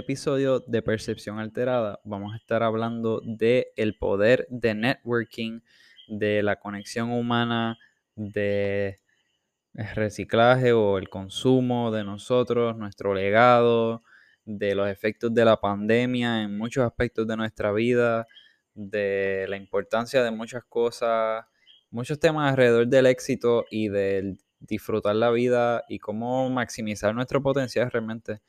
este episodio de Percepción Alterada vamos a estar hablando de el poder de networking, de la conexión humana, de reciclaje o el consumo de nosotros, nuestro legado, de los efectos de la pandemia en muchos aspectos de nuestra vida, de la importancia de muchas cosas, muchos temas alrededor del éxito y del disfrutar la vida y cómo maximizar nuestro potencial realmente.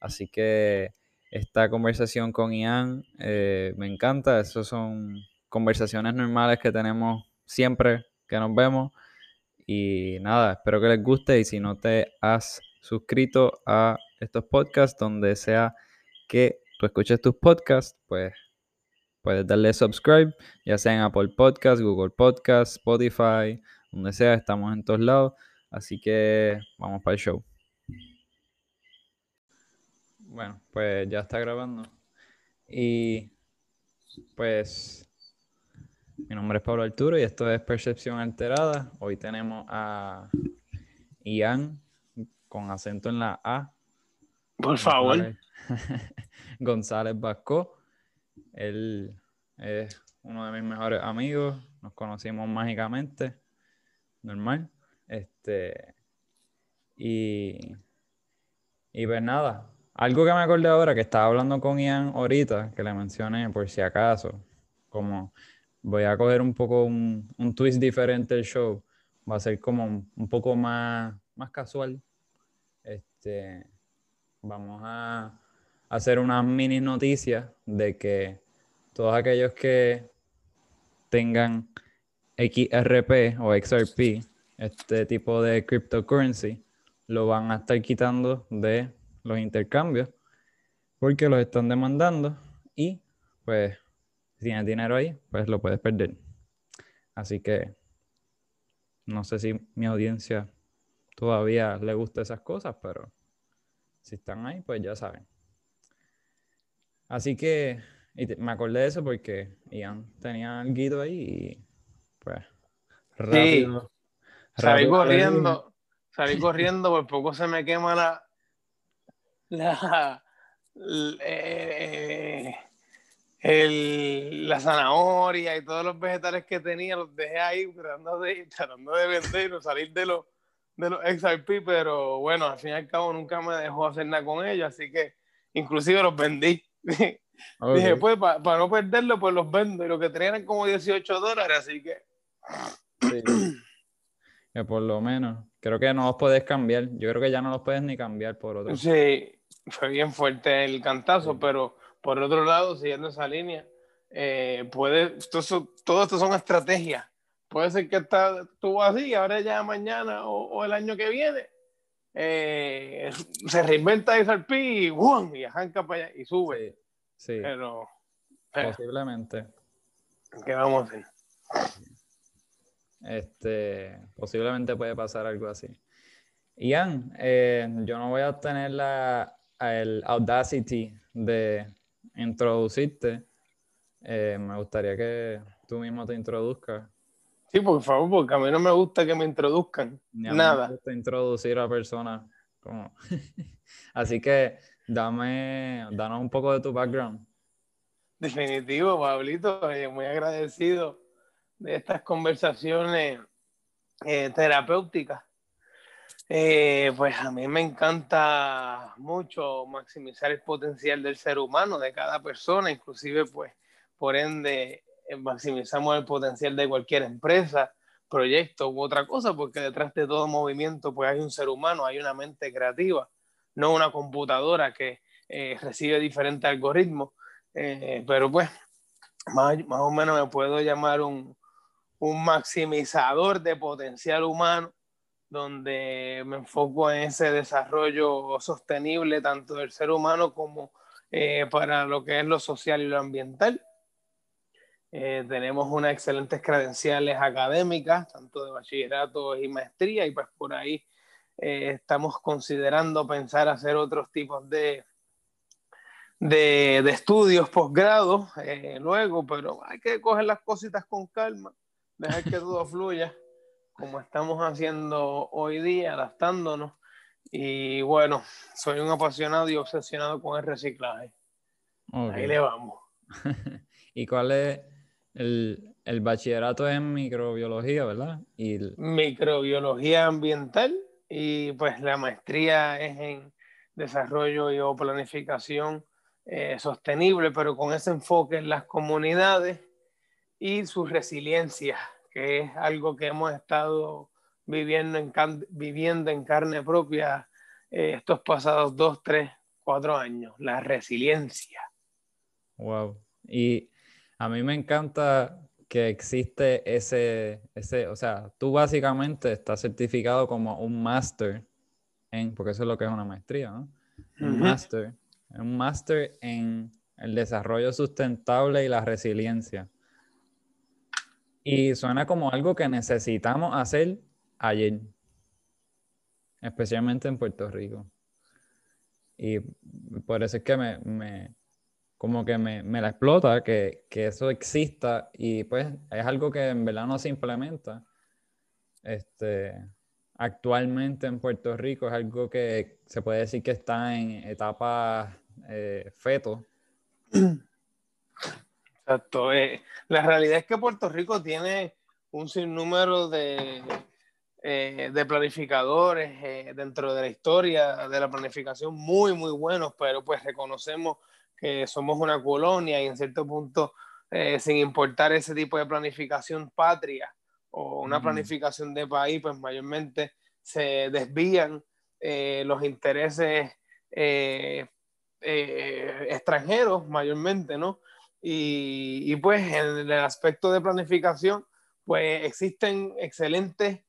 Así que esta conversación con Ian eh, me encanta. Esas son conversaciones normales que tenemos siempre que nos vemos. Y nada, espero que les guste y si no te has suscrito a estos podcasts, donde sea que tú escuches tus podcasts, pues puedes darle subscribe, ya sea en Apple Podcasts, Google Podcasts, Spotify, donde sea, estamos en todos lados. Así que vamos para el show. Bueno, pues ya está grabando. Y pues mi nombre es Pablo Arturo y esto es Percepción Alterada. Hoy tenemos a Ian con acento en la A. Por favor. González Vasco. Él es uno de mis mejores amigos. Nos conocimos mágicamente. Normal. Este. Y. Y pues nada. Algo que me acordé ahora que estaba hablando con Ian ahorita, que le mencioné por si acaso. Como voy a coger un poco un, un twist diferente del show. Va a ser como un, poco más, más casual. Este, vamos a hacer unas mini noticias de que todos aquellos que tengan XRP o XRP este tipo de cryptocurrency lo van a estar quitando de los intercambios porque los están demandando y pues si tienes dinero ahí, pues lo puedes perder. Así que no sé si mi audiencia todavía le gusta esas cosas, pero si están ahí, pues ya saben. Así que me acordé de eso porque Ian tenía algo ahí y pues rápido. Salí corriendo, salí corriendo, por poco se me quema la, la, eh, la zanahoria y todos los vegetales que tenía, los dejé ahí tratando de, tratando de vender o salir de los, de los XRP, pero bueno, al fin y al cabo nunca me dejó hacer nada con ellos, así que inclusive los vendí. Dije, pues para no perderlo, pues los vendo. Y lo que tenían como 18 dólares, así que... Que por lo menos. Creo que no los puedes cambiar. Yo creo que ya no los puedes ni cambiar por otro. Sí, fue bien fuerte el cantazo, pero por otro lado, siguiendo esa línea, eh, puede, todo, todo esto son estrategias. Puede ser que está, estuvo así, ahora ya mañana o, el año que viene eh, se reinventa ese y, y arranca para allá y sube. Sí, Pero, posiblemente. ¿Qué vamos a hacer? Este, posiblemente puede pasar algo así. Ian, eh, yo no voy a tener la, el audacity de introducirte. Eh, me gustaría que tú mismo te introduzcas. Sí, por favor, porque a mí no me gusta que me introduzcan. Nada. me gusta introducir a personas. Como... Así que dame, danos un poco de tu background. Definitivo, Pablito, muy agradecido de estas conversaciones eh, terapéuticas. Eh, pues a mí me encanta mucho maximizar el potencial del ser humano, de cada persona, inclusive pues por ende eh, maximizamos el potencial de cualquier empresa, proyecto u otra cosa, porque detrás de todo movimiento pues hay un ser humano, hay una mente creativa, no una computadora que recibe diferentes algoritmos, pero pues más, más o menos me puedo llamar un, un maximizador de potencial humano, donde me enfoco en ese desarrollo sostenible tanto del ser humano como eh, para lo que es lo social y lo ambiental. Eh, tenemos unas excelentes credenciales académicas, tanto de bachillerato y maestría, y pues por ahí eh, estamos considerando pensar hacer otros tipos de, de, de estudios, posgrado, luego, pero hay que coger las cositas con calma dejar que todo fluya como estamos haciendo hoy día, adaptándonos Y bueno, soy un apasionado y obsesionado con el reciclaje. Ahí le vamos. ¿Y cuál es el, el, bachillerato en microbiología, verdad? Y Microbiología ambiental y pues la maestría es en desarrollo y o planificación eh, sostenible, pero con ese enfoque en las comunidades y su resiliencia, que es algo que hemos estado viviendo en, viviendo en carne propia eh, estos pasados dos, tres, cuatro años, la resiliencia. Wow. Y a mí me encanta que existe ese, ese, o sea, tú básicamente estás certificado como un máster en, porque eso es lo que es una maestría, ¿no? Un máster, un máster en el desarrollo sustentable y la resiliencia. Y suena como algo que necesitamos hacer ayer, especialmente en Puerto Rico. Y por eso es que me, como que me, la explota que, eso exista y pues es algo que en verdad no se implementa. Este, actualmente en Puerto Rico es algo que se puede decir que está en etapa eh, feto. Exacto. Eh, la realidad es que Puerto Rico tiene un sinnúmero de, eh, de planificadores dentro de la historia de la planificación muy, muy buenos, pero pues reconocemos que somos una colonia y en cierto punto, eh, sin importar ese tipo de planificación patria o una planificación de país, pues mayormente se desvían eh, los intereses eh, extranjeros, mayormente, ¿no? Y, y, pues en el aspecto de planificación, pues existen excelentes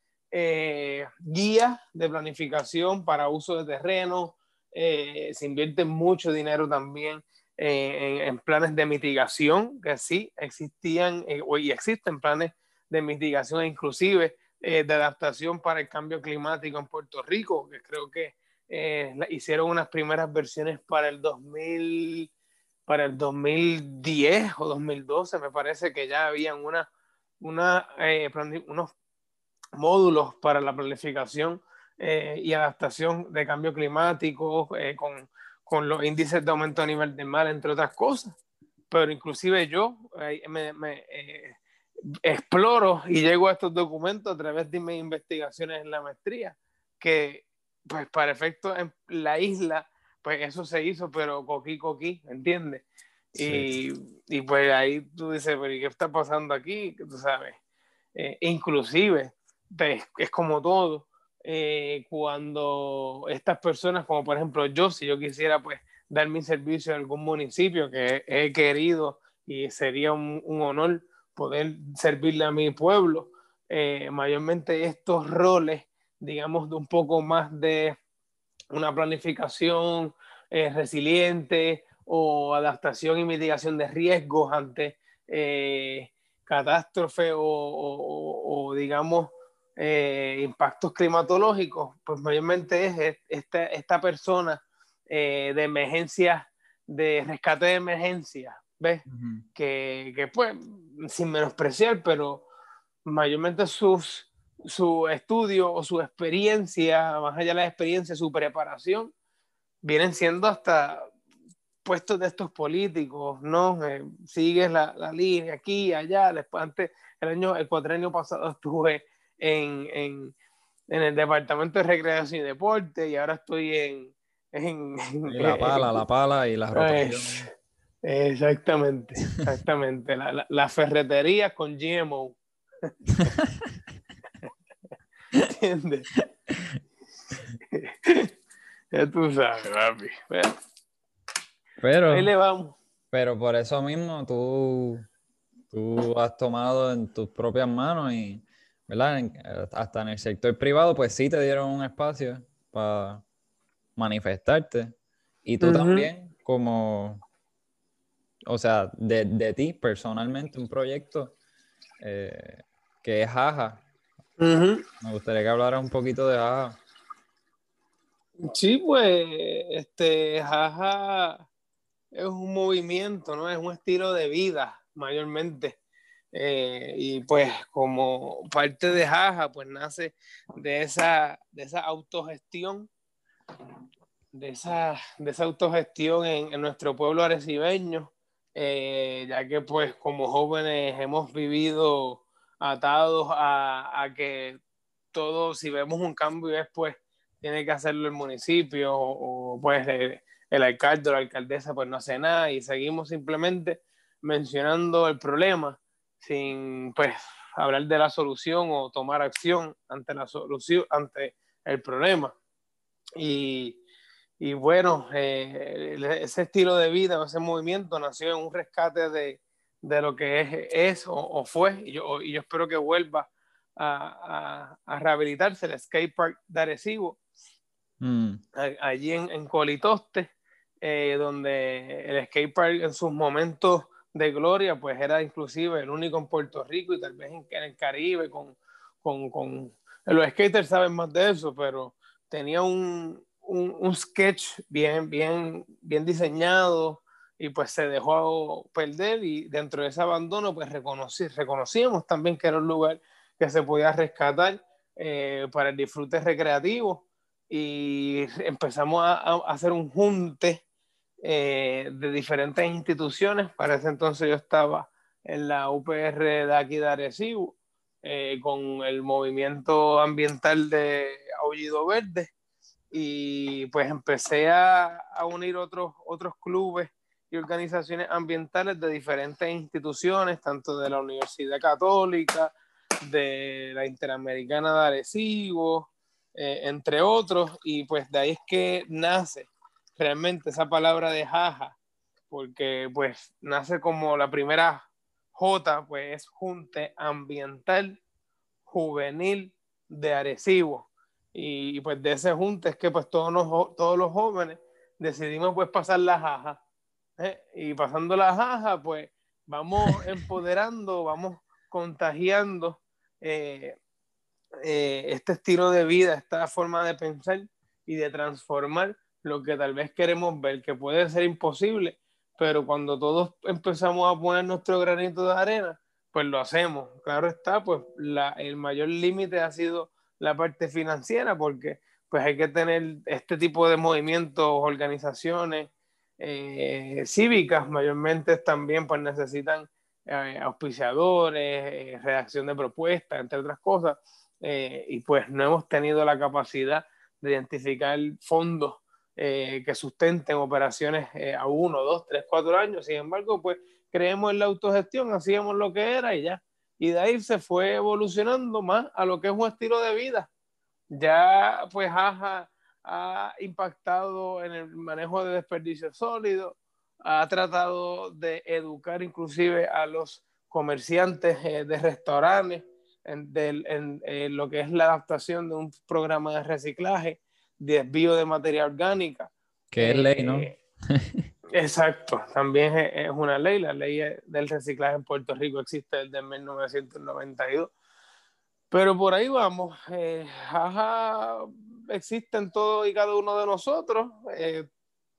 guías de planificación para uso de terreno, se invierte mucho dinero también en, planes de mitigación, que sí existían eh, y existen planes de mitigación inclusive eh, de adaptación para el cambio climático en Puerto Rico, que creo que eh, hicieron unas primeras versiones para el 2000, para el 2010 o 2012, me parece que ya habían una, una, unos módulos para la planificación y adaptación de cambio climático con con los índices de aumento a nivel del mar, entre otras cosas. Pero inclusive yo me, eh, exploro y llego a estos documentos a través de mis investigaciones en la maestría, que pues para efecto en la isla, pues eso se hizo, pero coquí, coquí, ¿entiendes? Y, y, pues ahí tú dices, pero ¿y qué está pasando aquí? Tú sabes. Eh, inclusive, pues, es como todo, eh, cuando estas personas, como por ejemplo yo, si yo quisiera pues dar mi servicio a algún municipio que he querido y sería un, honor poder servirle a mi pueblo, eh, mayormente estos roles, digamos, de un poco más de una planificación eh, resiliente o adaptación y mitigación de riesgos ante catástrofe o, o, digamos, eh, impactos climatológicos, pues mayormente es esta, esta persona eh, de emergencia, de rescate de emergencia, ¿ves? que, que, pues, sin menospreciar, pero mayormente sus, su estudio o su experiencia, más allá de la experiencia, su preparación, vienen siendo hasta puestos de estos políticos, ¿no? Eh, sigues la, la, línea aquí, allá, después antes, el año, el cuatrenio pasado estuve en, en, en, el departamento de recreación y deporte y ahora estoy en... en, la pala, la pala y la pues, rotación. Exactamente, exactamente. la, la, ferretería con GMO. ¿Entiendes? ya tú sabes, papi. Pero, Ahí le vamos. Pero por eso mismo tú, tú has tomado en tus propias manos y ¿verdad? Hasta en el sector privado, pues sí te dieron un espacio para manifestarte. Y tú también, como, o sea, de, de, ti personalmente, un proyecto eh, que es Me gustaría que hablaras un poquito de Jaja. Sí, pues, este, Jaja es un movimiento, ¿no? Es un estilo de vida, mayormente. Eh, y pues como parte de Jaja, pues nace de esa, de esa autogestión de esa, de esa autogestión en, nuestro pueblo arecibeño, eh, ya que pues como jóvenes hemos vivido atados a, a, que todo, si vemos un cambio es pues tiene que hacerlo el municipio o, pues el, alcalde o la alcaldesa pues no hace nada y seguimos simplemente mencionando el problema sin pues hablar de la solución o tomar acción ante la solución, ante el problema. Y, y bueno, eh, ese estilo de vida, ese movimiento nació en un rescate de, de lo que es, es o, o, fue, y yo, y yo espero que vuelva a, a, a rehabilitarse el skate park de Arecibo, mm. allí en, en Colitoste, eh, donde el skate park en sus momentos de gloria, pues era inclusive el único en Puerto Rico y tal vez en, en el Caribe, con, con, con, los skaters saben más de eso, pero tenía un, un, un, sketch bien, bien, bien diseñado y pues se dejó perder y dentro de ese abandono pues reconocí, reconocíamos también que era un lugar que se podía rescatar eh, para el disfrute recreativo y empezamos a, a hacer un junte eh, de diferentes instituciones. Para ese entonces yo estaba en la UPR de aquí de Arecibo, eh, con el movimiento ambiental de Aullido Verde y pues empecé a, a, unir otros, otros clubes y organizaciones ambientales de diferentes instituciones, tanto de la Universidad Católica, de la Interamericana de Arecibo, eh, entre otros, y pues de ahí es que nace realmente esa palabra de jaja, porque pues nace como la primera J, pues es Junte Ambiental Juvenil de Arecibo. Y, pues de ese junte es que pues todos los, todos los jóvenes decidimos pues pasar la jaja. ¿Eh? Y pasando la jaja, pues vamos empoderando, vamos contagiando eh, eh, este estilo de vida, esta forma de pensar y de transformar lo que tal vez queremos ver, que puede ser imposible, pero cuando todos empezamos a poner nuestro granito de arena, pues lo hacemos. Claro está, pues la, el mayor límite ha sido la parte financiera, porque pues hay que tener este tipo de movimientos, organizaciones eh, cívicas, mayormente también pues necesitan eh, auspiciadores, eh, redacción de propuestas, entre otras cosas, y pues no hemos tenido la capacidad de identificar fondos eh, que sustenten operaciones eh, a uno, dos, tres, cuatro años. Sin embargo, pues creemos en la autogestión, hacíamos lo que era y ya. Y de ahí se fue evolucionando más a lo que es un estilo de vida. Ya pues Aja ha impactado en el manejo de desperdicios sólidos, ha tratado de educar inclusive a los comerciantes eh, de restaurantes en, en, lo que es la adaptación de un programa de reciclaje desvío de materia orgánica. Que es ley, ¿no? Eh, exacto, también es, una ley. La ley del reciclaje en Puerto Rico existe desde 1992. Pero por ahí vamos. Eh, jaja, existe en todo y cada uno de nosotros. Eh,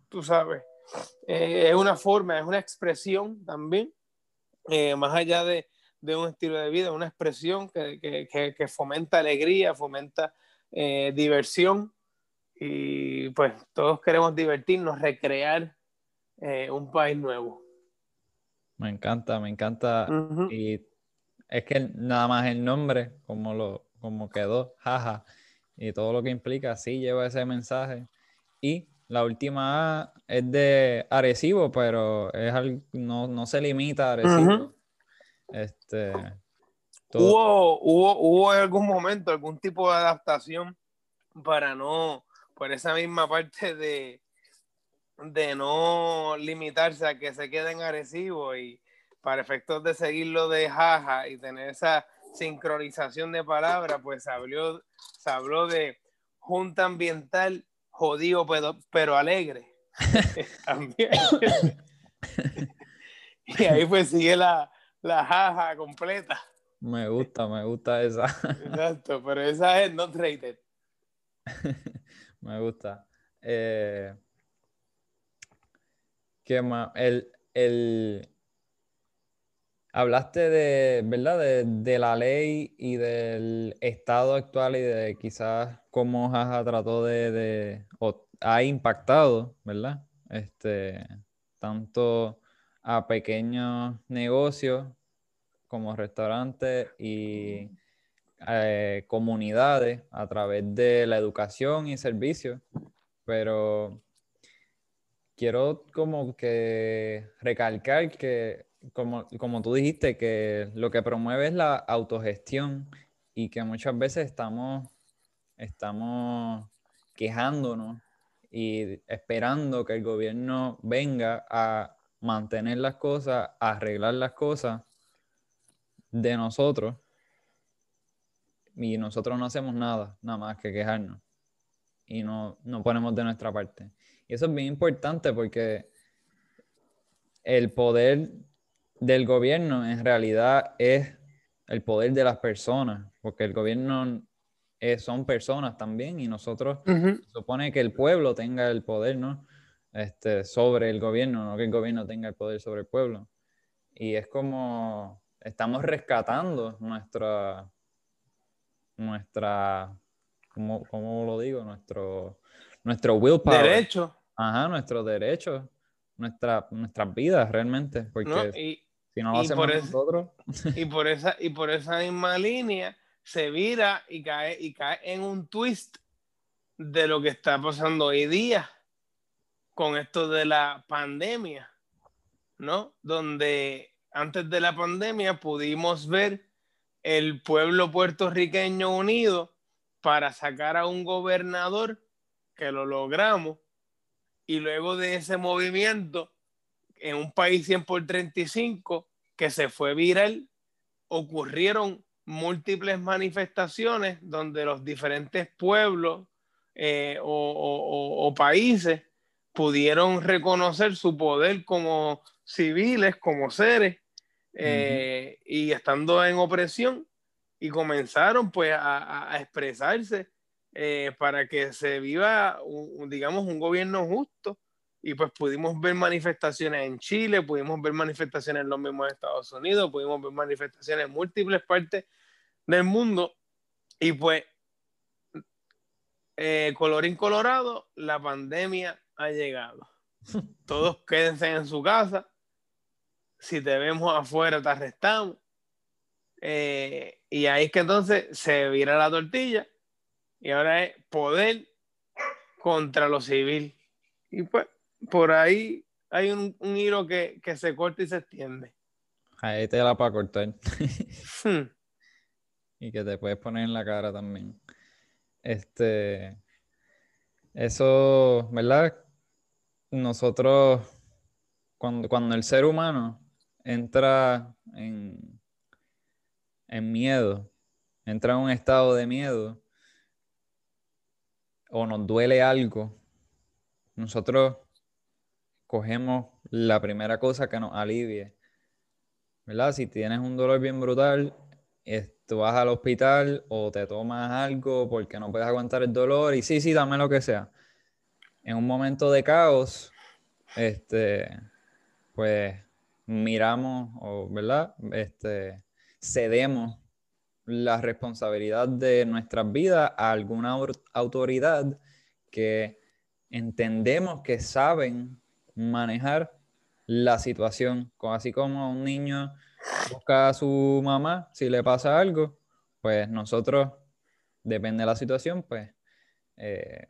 tú sabes, es una forma, es una expresión también, más allá de, de, un estilo de vida, una expresión que, que, que fomenta alegría, fomenta diversión y pues todos queremos divertirnos, recrear eh, un país nuevo. Me encanta, me encanta. Y es que nada más el nombre, como, lo, como quedó, jaja, y todo lo que implica, sí lleva ese mensaje. Y la última A es de Arecibo, pero es no, no se limita a Arecibo. Este, ¿Hubo, hubo, ¿Hubo en algún momento algún tipo de adaptación para no por esa misma parte de, de no limitarse a que se queden agresivos y para efectos de seguirlo de jaja y tener esa sincronización de palabras, pues se habló, se habló de junta ambiental jodido pero, pero alegre. y ahí pues sigue la, la jaja completa. Me gusta, me gusta esa. Exacto, pero esa es not rated. Me gusta. Eh, ¿Qué más? El, el, Hablaste de, ¿verdad? De, la ley y del estado actual y de quizás cómo Jaja trató de, de o ha impactado, ¿verdad? Este, tanto a pequeños negocios como restaurantes y eh, comunidades a través de la educación y servicios, pero quiero como que recalcar que, como, como tú dijiste, que lo que promueve es la autogestión y que muchas veces estamos, estamos quejándonos y esperando que el gobierno venga a mantener las cosas, arreglar las cosas de nosotros y nosotros no hacemos nada, nada más que quejarnos y no, no ponemos de nuestra parte. Y eso es bien importante porque el poder del gobierno en realidad es el poder de las personas, porque el gobierno son personas también y nosotros supone que el pueblo tenga el poder, ¿no? Este, sobre el gobierno, no que el gobierno tenga el poder sobre el pueblo. Y es como estamos rescatando nuestra, nuestra, ¿cómo, cómo lo digo? Nuestro, nuestro willpower. Derecho. Ajá, nuestros derechos, nuestra, nuestras vidas realmente, porque y, si no lo hacemos nosotros. y, por esa, y por esa misma línea se vira y cae, y cae en un twist de lo que está pasando hoy día con esto de la pandemia, ¿no? Donde antes de la pandemia pudimos ver el pueblo puertorriqueño unido para sacar a un gobernador que lo logramos y luego de ese movimiento en un país 100 por 35 que se fue viral ocurrieron múltiples manifestaciones donde los diferentes pueblos eh, o países pudieron reconocer su poder como civiles, como seres, eh, y estando en opresión, y comenzaron pues a, expresarse eh, para que se viva, un, digamos, un gobierno justo. Y pues pudimos ver manifestaciones en Chile, pudimos ver manifestaciones en los mismos Estados Unidos, pudimos ver manifestaciones en múltiples partes del mundo. Y pues, eh, colorín colorado, la pandemia ha llegado. Todos quédense en su casa. Si te vemos afuera, te arrestamos. Eh, y ahí es que entonces se vira la tortilla y ahora es poder contra lo civil. Y pues por ahí hay un, hilo que, se corta y se extiende. Ahí te la para cortar. Hmm. y que te puedes poner en la cara también. Este, eso, ¿verdad? nosotros, cuando, cuando el ser humano entra en, en miedo, entra en un estado de miedo, o nos duele algo, nosotros cogemos la primera cosa que nos alivie. ¿Verdad? Si tienes un dolor bien brutal, tú vas al hospital o te tomas algo porque no puedes aguantar el dolor y sí, sí, dame lo que sea en un momento de caos, este, pues miramos, o, ¿verdad? Este, cedemos la responsabilidad de nuestras vidas a alguna autoridad que entendemos que saben manejar la situación, así como un niño busca a su mamá si le pasa algo, pues nosotros, depende de la situación, pues eh,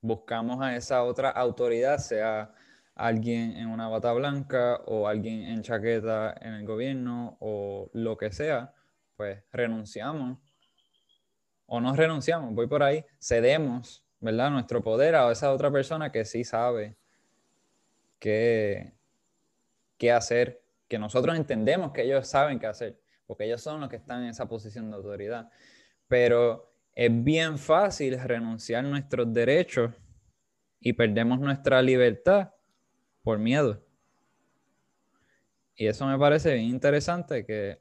buscamos a esa otra autoridad, sea alguien en una bata blanca o alguien en chaqueta en el gobierno o lo que sea, pues renunciamos. O no renunciamos, voy por ahí, cedemos, ¿verdad? Nuestro poder a esa otra persona que sí sabe qué, qué hacer, que nosotros entendemos que ellos saben qué hacer, porque ellos son los que están en esa posición de autoridad. Pero es bien fácil renunciar a nuestros derechos y perdemos nuestra libertad por miedo. Y eso me parece bien interesante que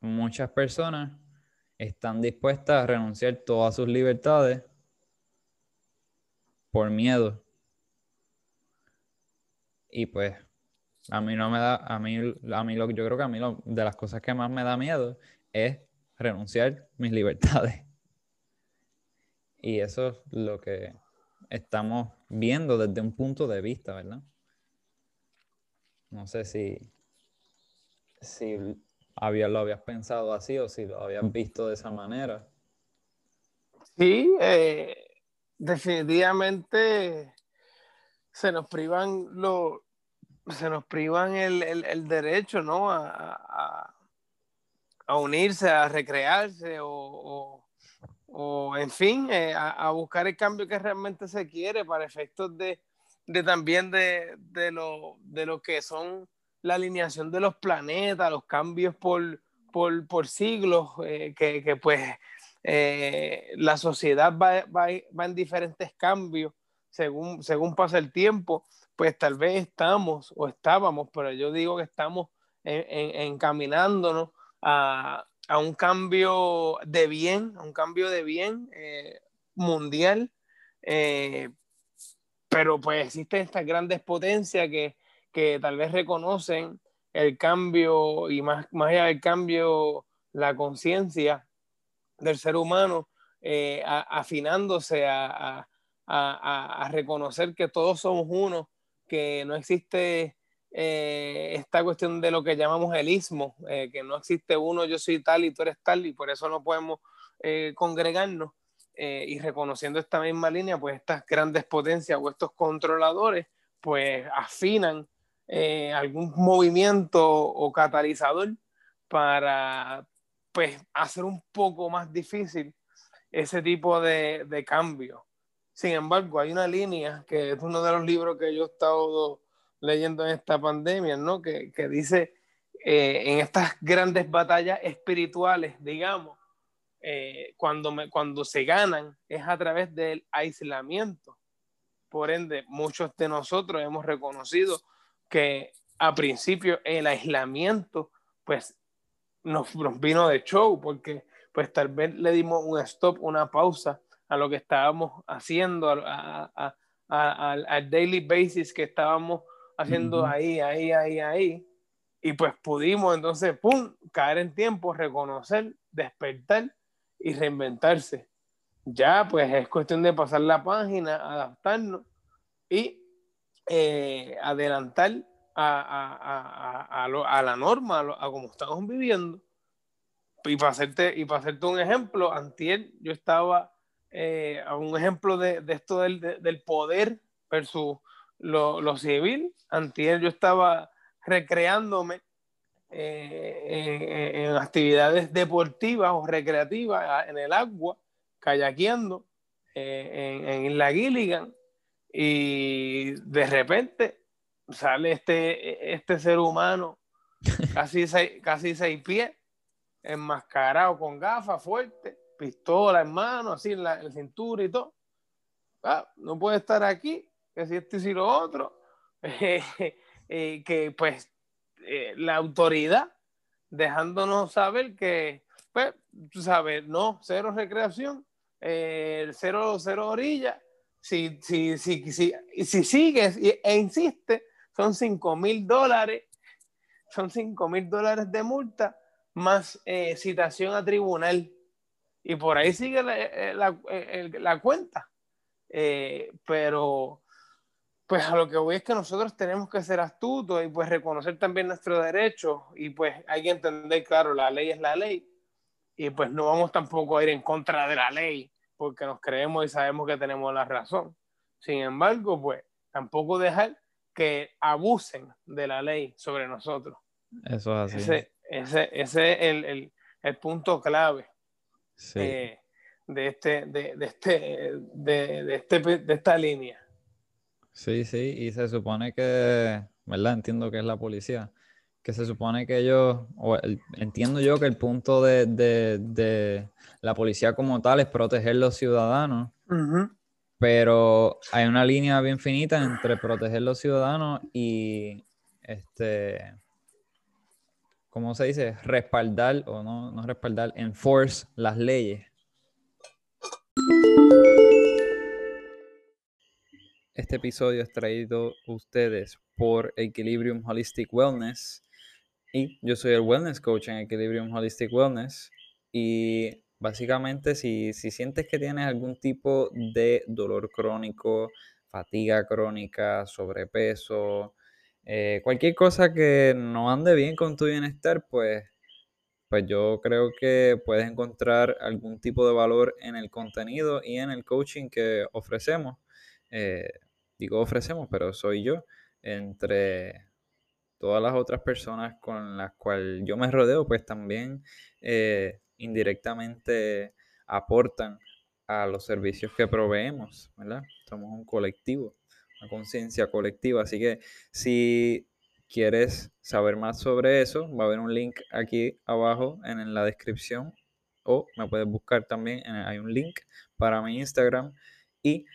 muchas personas están dispuestas a renunciar todas sus libertades por miedo. Y pues A mí no me da, a mí, a mí lo, yo creo que a mí lo, de las cosas que más me da miedo es renunciar mis libertades. Y eso es lo que estamos viendo desde un punto de vista, ¿verdad? No sé si, si había, lo habías pensado así o si lo habías visto de esa manera. Sí, eh, definitivamente se nos privan lo, se nos privan el, derecho, ¿no? A, unirse, a recrearse o, en fin, eh, a, buscar el cambio que realmente se quiere para efectos de, también de, lo, de lo que son la alineación de los planetas, los cambios por, por, siglos, eh, que, pues eh, la sociedad va, va, en diferentes cambios según, según pasa el tiempo, pues tal vez estamos o estábamos, pero yo digo que estamos encaminándonos a, a, un cambio de bien, a un cambio de bien eh, mundial, pero pues existen estas grandes potencias que que tal vez reconocen el cambio y más, más allá del cambio, la conciencia del ser humano, eh, afinándose a, reconocer que todos somos uno, que no existe eh, esta cuestión de lo que llamamos el ismo, eh, que no existe uno, yo soy tal y tú eres tal, y por eso no podemos congregarnos. y reconociendo esta misma línea, pues estas grandes potencias o estos controladores, pues afinan eh, algún movimiento o catalizador para pues, hacer un poco más difícil ese tipo de, de cambio. Sin embargo, hay una línea que es uno de los libros que yo he estado leyendo en esta pandemia, ¿no? que, que dice eh, en estas grandes batallas espirituales, digamos, eh, cuando, cuando se ganan es a través del aislamiento. Por ende, muchos de nosotros hemos reconocido que a principio el aislamiento pues nos, vino de show porque pues tal vez le dimos un stop, una pausa a lo que estábamos haciendo, al daily basis que estábamos haciendo ahí, ahí, ahí, ahí. Y pues pudimos entonces, ¡pum!, caer en tiempo, reconocer, despertar y reinventarse. Ya pues es cuestión de pasar la página, adaptarnos y eh, adelantar a, la norma, a, como estamos viviendo. Y para hacerte, y para hacerte un ejemplo, antier yo estaba eh, a un ejemplo de, esto del, poder versus lo, civil. Antier yo estaba recreándome eh, en, actividades deportivas o recreativas en el agua, kayakeando en, en la Gilligan y de repente sale este, este ser humano, casi seis, casi seis pies, enmascarado con gafas fuertes, pistola en mano, así en la, cintura y todo. Ah, no puede estar aquí, que si este y si lo otro. Eh, que pues eh, la autoridad dejándonos saber que, pues, tú sabes, no, cero recreación, eh, cero, cero orilla, si, si, si, si, si sigues e insiste, son 5 mil dólares, son 5 mil dólares de multa más eh, citación a tribunal. Y por ahí sigue la, eh, la, cuenta. Eh, pero, pues a lo que voy es que nosotros tenemos que ser astutos y pues reconocer también nuestros derechos y pues hay que entender, claro, la ley es la ley y pues no vamos tampoco a ir en contra de la ley porque nos creemos y sabemos que tenemos la razón. Sin embargo, pues tampoco dejar que abusen de la ley sobre nosotros. Eso es así. Ese, ese, ese es el, el, el, punto clave eh, de, este, de, de, este, de, de, este, de esta línea. Sí, sí, y se supone que, ¿verdad? Entiendo que es la policía, que se supone que ellos, o entiendo yo que el punto de, de, la policía como tal es proteger los ciudadanos. Uh pero hay una línea bien finita entre proteger los ciudadanos y este ¿cómo se dice? respaldar o no, no respaldar, enforce las leyes. Este episodio es traído ustedes por Equilibrium Holistic Wellness y yo soy el Wellness Coach en Equilibrium Holistic Wellness y básicamente si, si sientes que tienes algún tipo de dolor crónico, fatiga crónica, sobrepeso, eh, cualquier cosa que no ande bien con tu bienestar, pues, pues yo creo que puedes encontrar algún tipo de valor en el contenido y en el coaching que ofrecemos. Eh, digo ofrecemos, pero soy yo, entre todas las otras personas con las cuales yo me rodeo, pues también eh, indirectamente aportan a los servicios que proveemos, ¿verdad? Somos un colectivo, una conciencia colectiva, así que si quieres saber más sobre eso, va a haber un link aquí abajo en, la descripción o me puedes buscar también, hay un link para mi Instagram y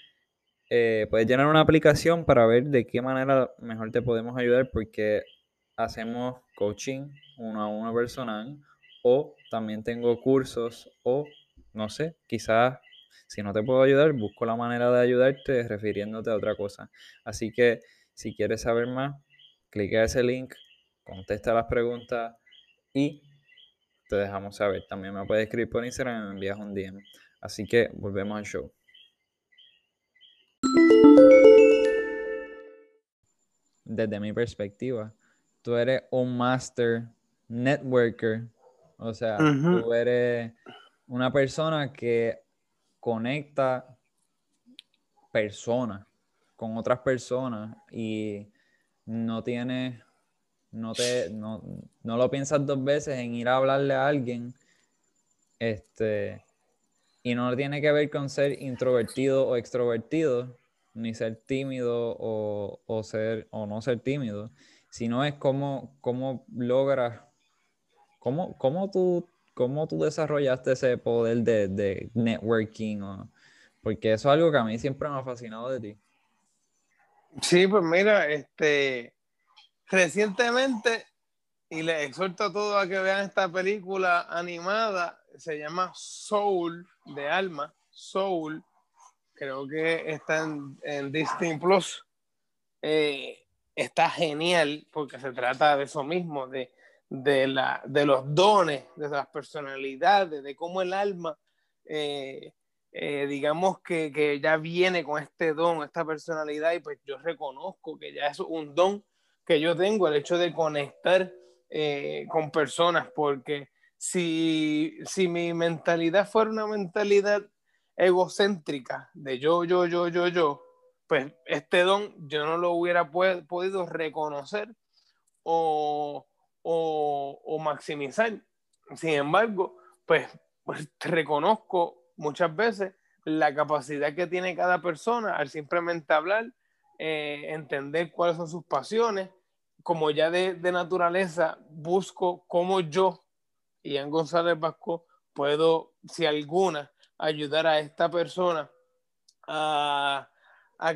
eh, puedes llenar una aplicación para ver de qué manera mejor te podemos ayudar porque hacemos coaching uno a uno personal o también tengo cursos o no sé, quizás si no te puedo ayudar, busco la manera de ayudarte refiriéndote a otra cosa. Así que si quieres saber más, clica ese link, contesta las preguntas y te dejamos saber. También me puedes escribir por Instagram y me envías un DM. Así que volvemos al show. desde mi perspectiva, tú eres un master networker, o sea, tú eres una persona que conecta personas con otras personas y no tienes, no te, no, no lo piensas dos veces en ir a hablarle a alguien, este, y no tiene que ver con ser introvertido o extrovertido, ni ser tímido o, ser o no ser tímido, sino es cómo, cómo logras, cómo, cómo, tú, cómo tú desarrollaste ese poder de, networking, porque eso es algo que a mí siempre me ha fascinado de ti. Sí, pues mira, este, recientemente, y le exhorto a todos a que vean esta película animada, se llama Soul, de alma, Soul, creo que está en, en Disney Plus. Eh, está genial porque se trata de eso mismo, de, de, la, de los dones, de las personalidades, de cómo el alma, eh, eh, digamos que, que, ya viene con este don, esta personalidad, y pues yo reconozco que ya es un don que yo tengo, el hecho de conectar con personas, porque si, si mi mentalidad fuera una mentalidad egocéntrica de yo, yo, yo, yo, yo, pues este don yo no lo hubiera podido reconocer o, o, maximizar. Sin embargo, pues, pues, reconozco muchas veces la capacidad que tiene cada persona al simplemente hablar, eh, entender cuáles son sus pasiones, como ya de, de naturaleza busco cómo yo, Ian González Vasco, puedo, si alguna, ayudar a esta persona a,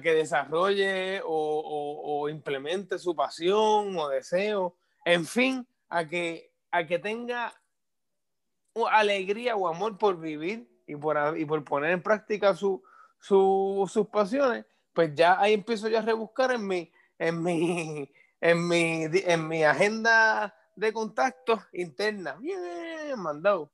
que desarrolle o, implemente su pasión o deseo, en fin, a que, a que tenga alegría o amor por vivir y por, y por poner en práctica sus pasiones, pues ya ahí empiezo ya a rebuscar en mi, en mi, en mi, en mi agenda de contactos interna. Bien, mandado.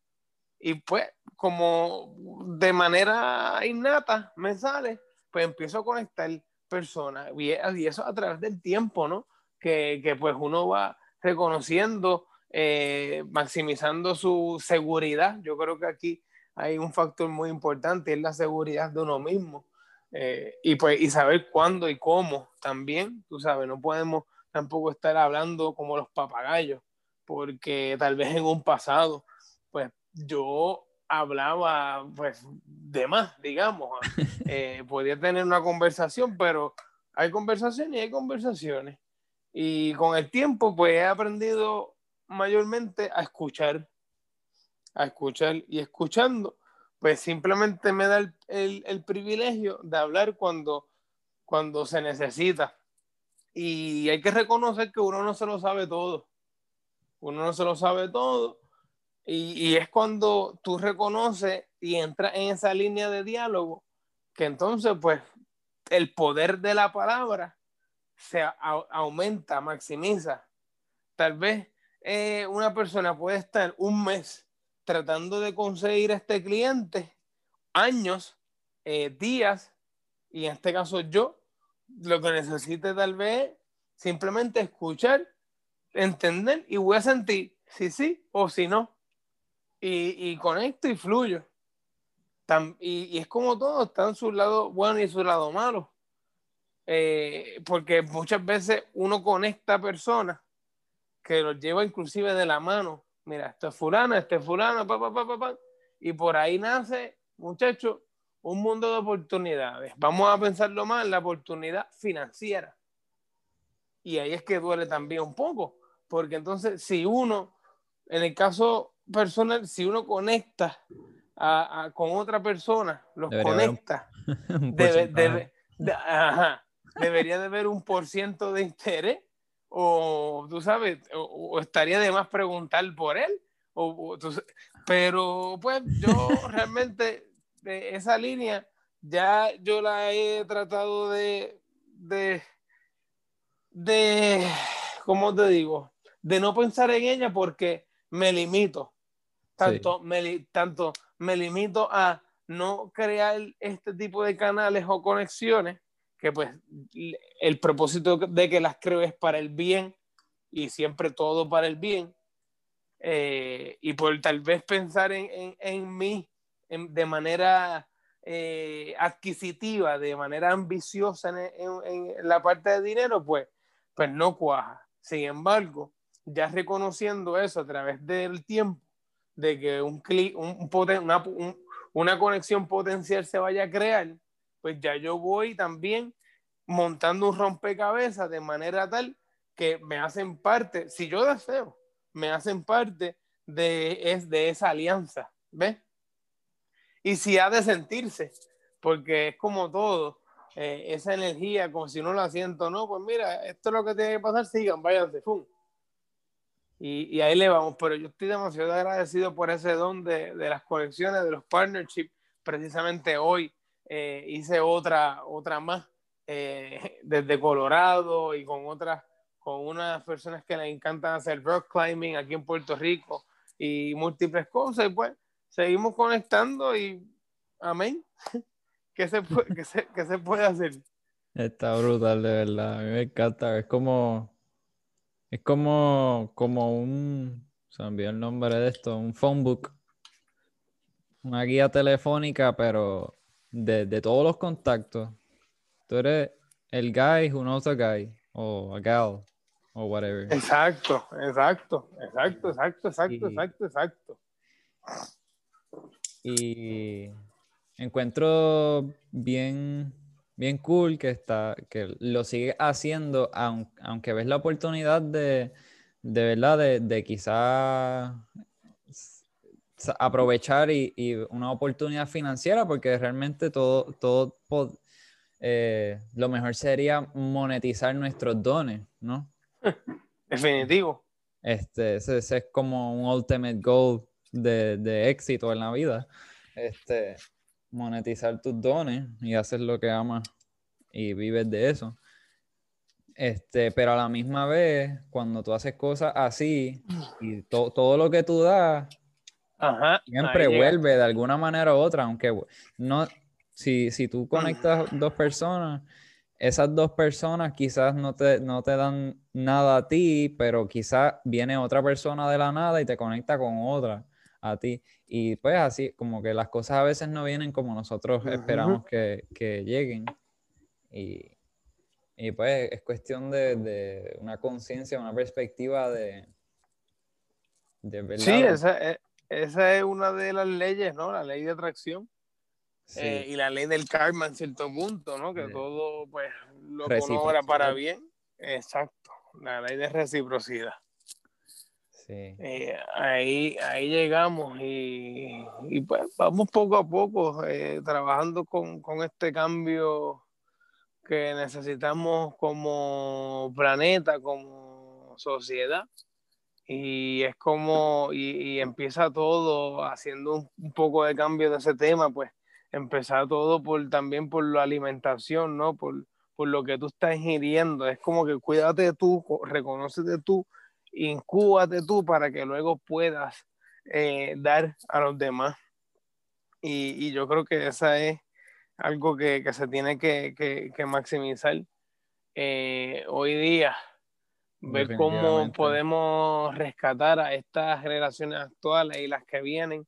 Y pues, como de manera innata me sale, pues empiezo a conectar personas. Y, eso a través del tiempo, ¿no? Que, que pues uno va reconociendo, eh, maximizando su seguridad. Yo creo que aquí hay un factor muy importante, es la seguridad de uno mismo. Eh, y pues y saber cuándo y cómo también, tú sabes, no podemos tampoco estar hablando como los papagayos, porque tal vez en un pasado yo hablaba pues de más, digamos. Eh, podía tener una conversación, pero hay conversaciones y hay conversaciones. Y con el tiempo pues he aprendido mayormente a escuchar, a escuchar y escuchando, pues simplemente me da el, el, privilegio de hablar cuando, cuando se necesita. Y hay que reconocer que uno no se lo sabe todo. Uno no se lo sabe todo y, es cuando tú reconoces y entras en esa línea de diálogo que entonces, pues, el poder de la palabra se aumenta, maximiza. Tal vez eh, una persona puede estar un mes tratando de conseguir este cliente, años, eh, días, y en este caso yo, lo que necesite tal vez simplemente escuchar, entender y voy a sentir si sí o si no. Y, y conecto y fluyo. y, es como todo, está en su lado bueno y su lado malo. Eh, porque muchas veces uno conecta personas que los lleva inclusive de la mano. Mira, esto es fulano, este es fulano, pa, pa, pa, pa, y por ahí nace, muchachos, un mundo de oportunidades. Vamos a pensarlo más la oportunidad financiera. Y ahí es que duele también un poco, porque entonces si uno, en el caso personal, si uno conecta con otra persona, los conecta, debe, debería de haber un por ciento de interés, o tú sabes, o, estaría de más preguntar por él, o, pero pues yo realmente esa línea ya yo la he tratado de, de, de, ¿cómo te digo? De no pensar en ella porque me limito. Tanto, me, tanto me limito a no crear este tipo de canales o conexiones que pues el propósito de que las creo es para el bien y siempre todo para el bien. Eh, y por tal vez pensar en, en, en mí de manera eh, adquisitiva, de manera ambiciosa en, la parte de dinero, pues, pues no cuaja. Sin embargo, ya reconociendo eso a través del tiempo, de que un, un, una, una conexión potencial se vaya a crear, pues ya yo voy también montando un rompecabezas de manera tal que me hacen parte, si yo deseo, me hacen parte de, es, de esa alianza, ¿ves? y si ha de sentirse, porque es como todo, eh, esa energía, como si no la siento, no, pues mira, esto es lo que tiene que pasar, sigan, váyanse, ¡fum! Y, y, ahí le vamos, pero yo estoy demasiado agradecido por ese don de, de las colecciones, de los partnerships, precisamente hoy eh, hice otra, otra más eh, desde Colorado y con otras, con unas personas que les encantan hacer rock climbing aquí en Puerto Rico y múltiples cosas, y pues seguimos conectando y amén. ¿Qué se, puede, se, puede hacer? Está brutal, de verdad. A mí me encanta. Es como. Es como, como un. Se me olvidó el nombre de esto. Un phone book. Una guía telefónica, pero de, de todos los contactos. Tú eres el guy who knows a guy. O a gal. O whatever. Exacto, exacto, exacto, exacto, exacto, exacto, exacto y encuentro bien, bien cool que, está, que lo sigue haciendo, aunque, ves la oportunidad de, de verdad, de, de quizá aprovechar y, una oportunidad financiera, porque realmente todo, todo eh, lo mejor sería monetizar nuestros dones, ¿no? Definitivo. Este, ese es como un ultimate goal de, éxito en la vida, este, monetizar tus dones y hacer lo que amas y vives de eso. Este, pero a la misma vez, cuando tú haces cosas así y todo lo que tú das, siempre vuelve de alguna manera u otra, aunque no, si, si tú conectas dos personas, esas dos personas quizás no te, no te dan nada a ti, pero quizás viene otra persona de la nada y te conecta con otra a ti. Y pues así, como que las cosas a veces no vienen como nosotros esperamos que, que lleguen. Y, y, pues es cuestión de, de una conciencia, una perspectiva de... de sí, esa es, esa es una de las leyes, ¿no? La ley de atracción. Eh, y la ley del karma en cierto punto, ¿no? Que todo, pues, lo conobra para bien. Exacto. La ley de reciprocidad. Eh, ahí, ahí llegamos y, pues vamos poco a poco eh, trabajando con, este cambio que necesitamos como planeta, como sociedad. Y es como, y, empieza todo haciendo un, poco de cambio de ese tema, pues empezar todo por también por la alimentación, ¿no? Por, por lo que tú estás ingiriendo. Es como que cuídate tú, reconócete tú, incúbate tú para que luego puedas eh, dar a los demás. Y, yo creo que esa es algo que, se tiene que, maximizar eh, hoy día. Ver cómo podemos rescatar a estas generaciones actuales y las que vienen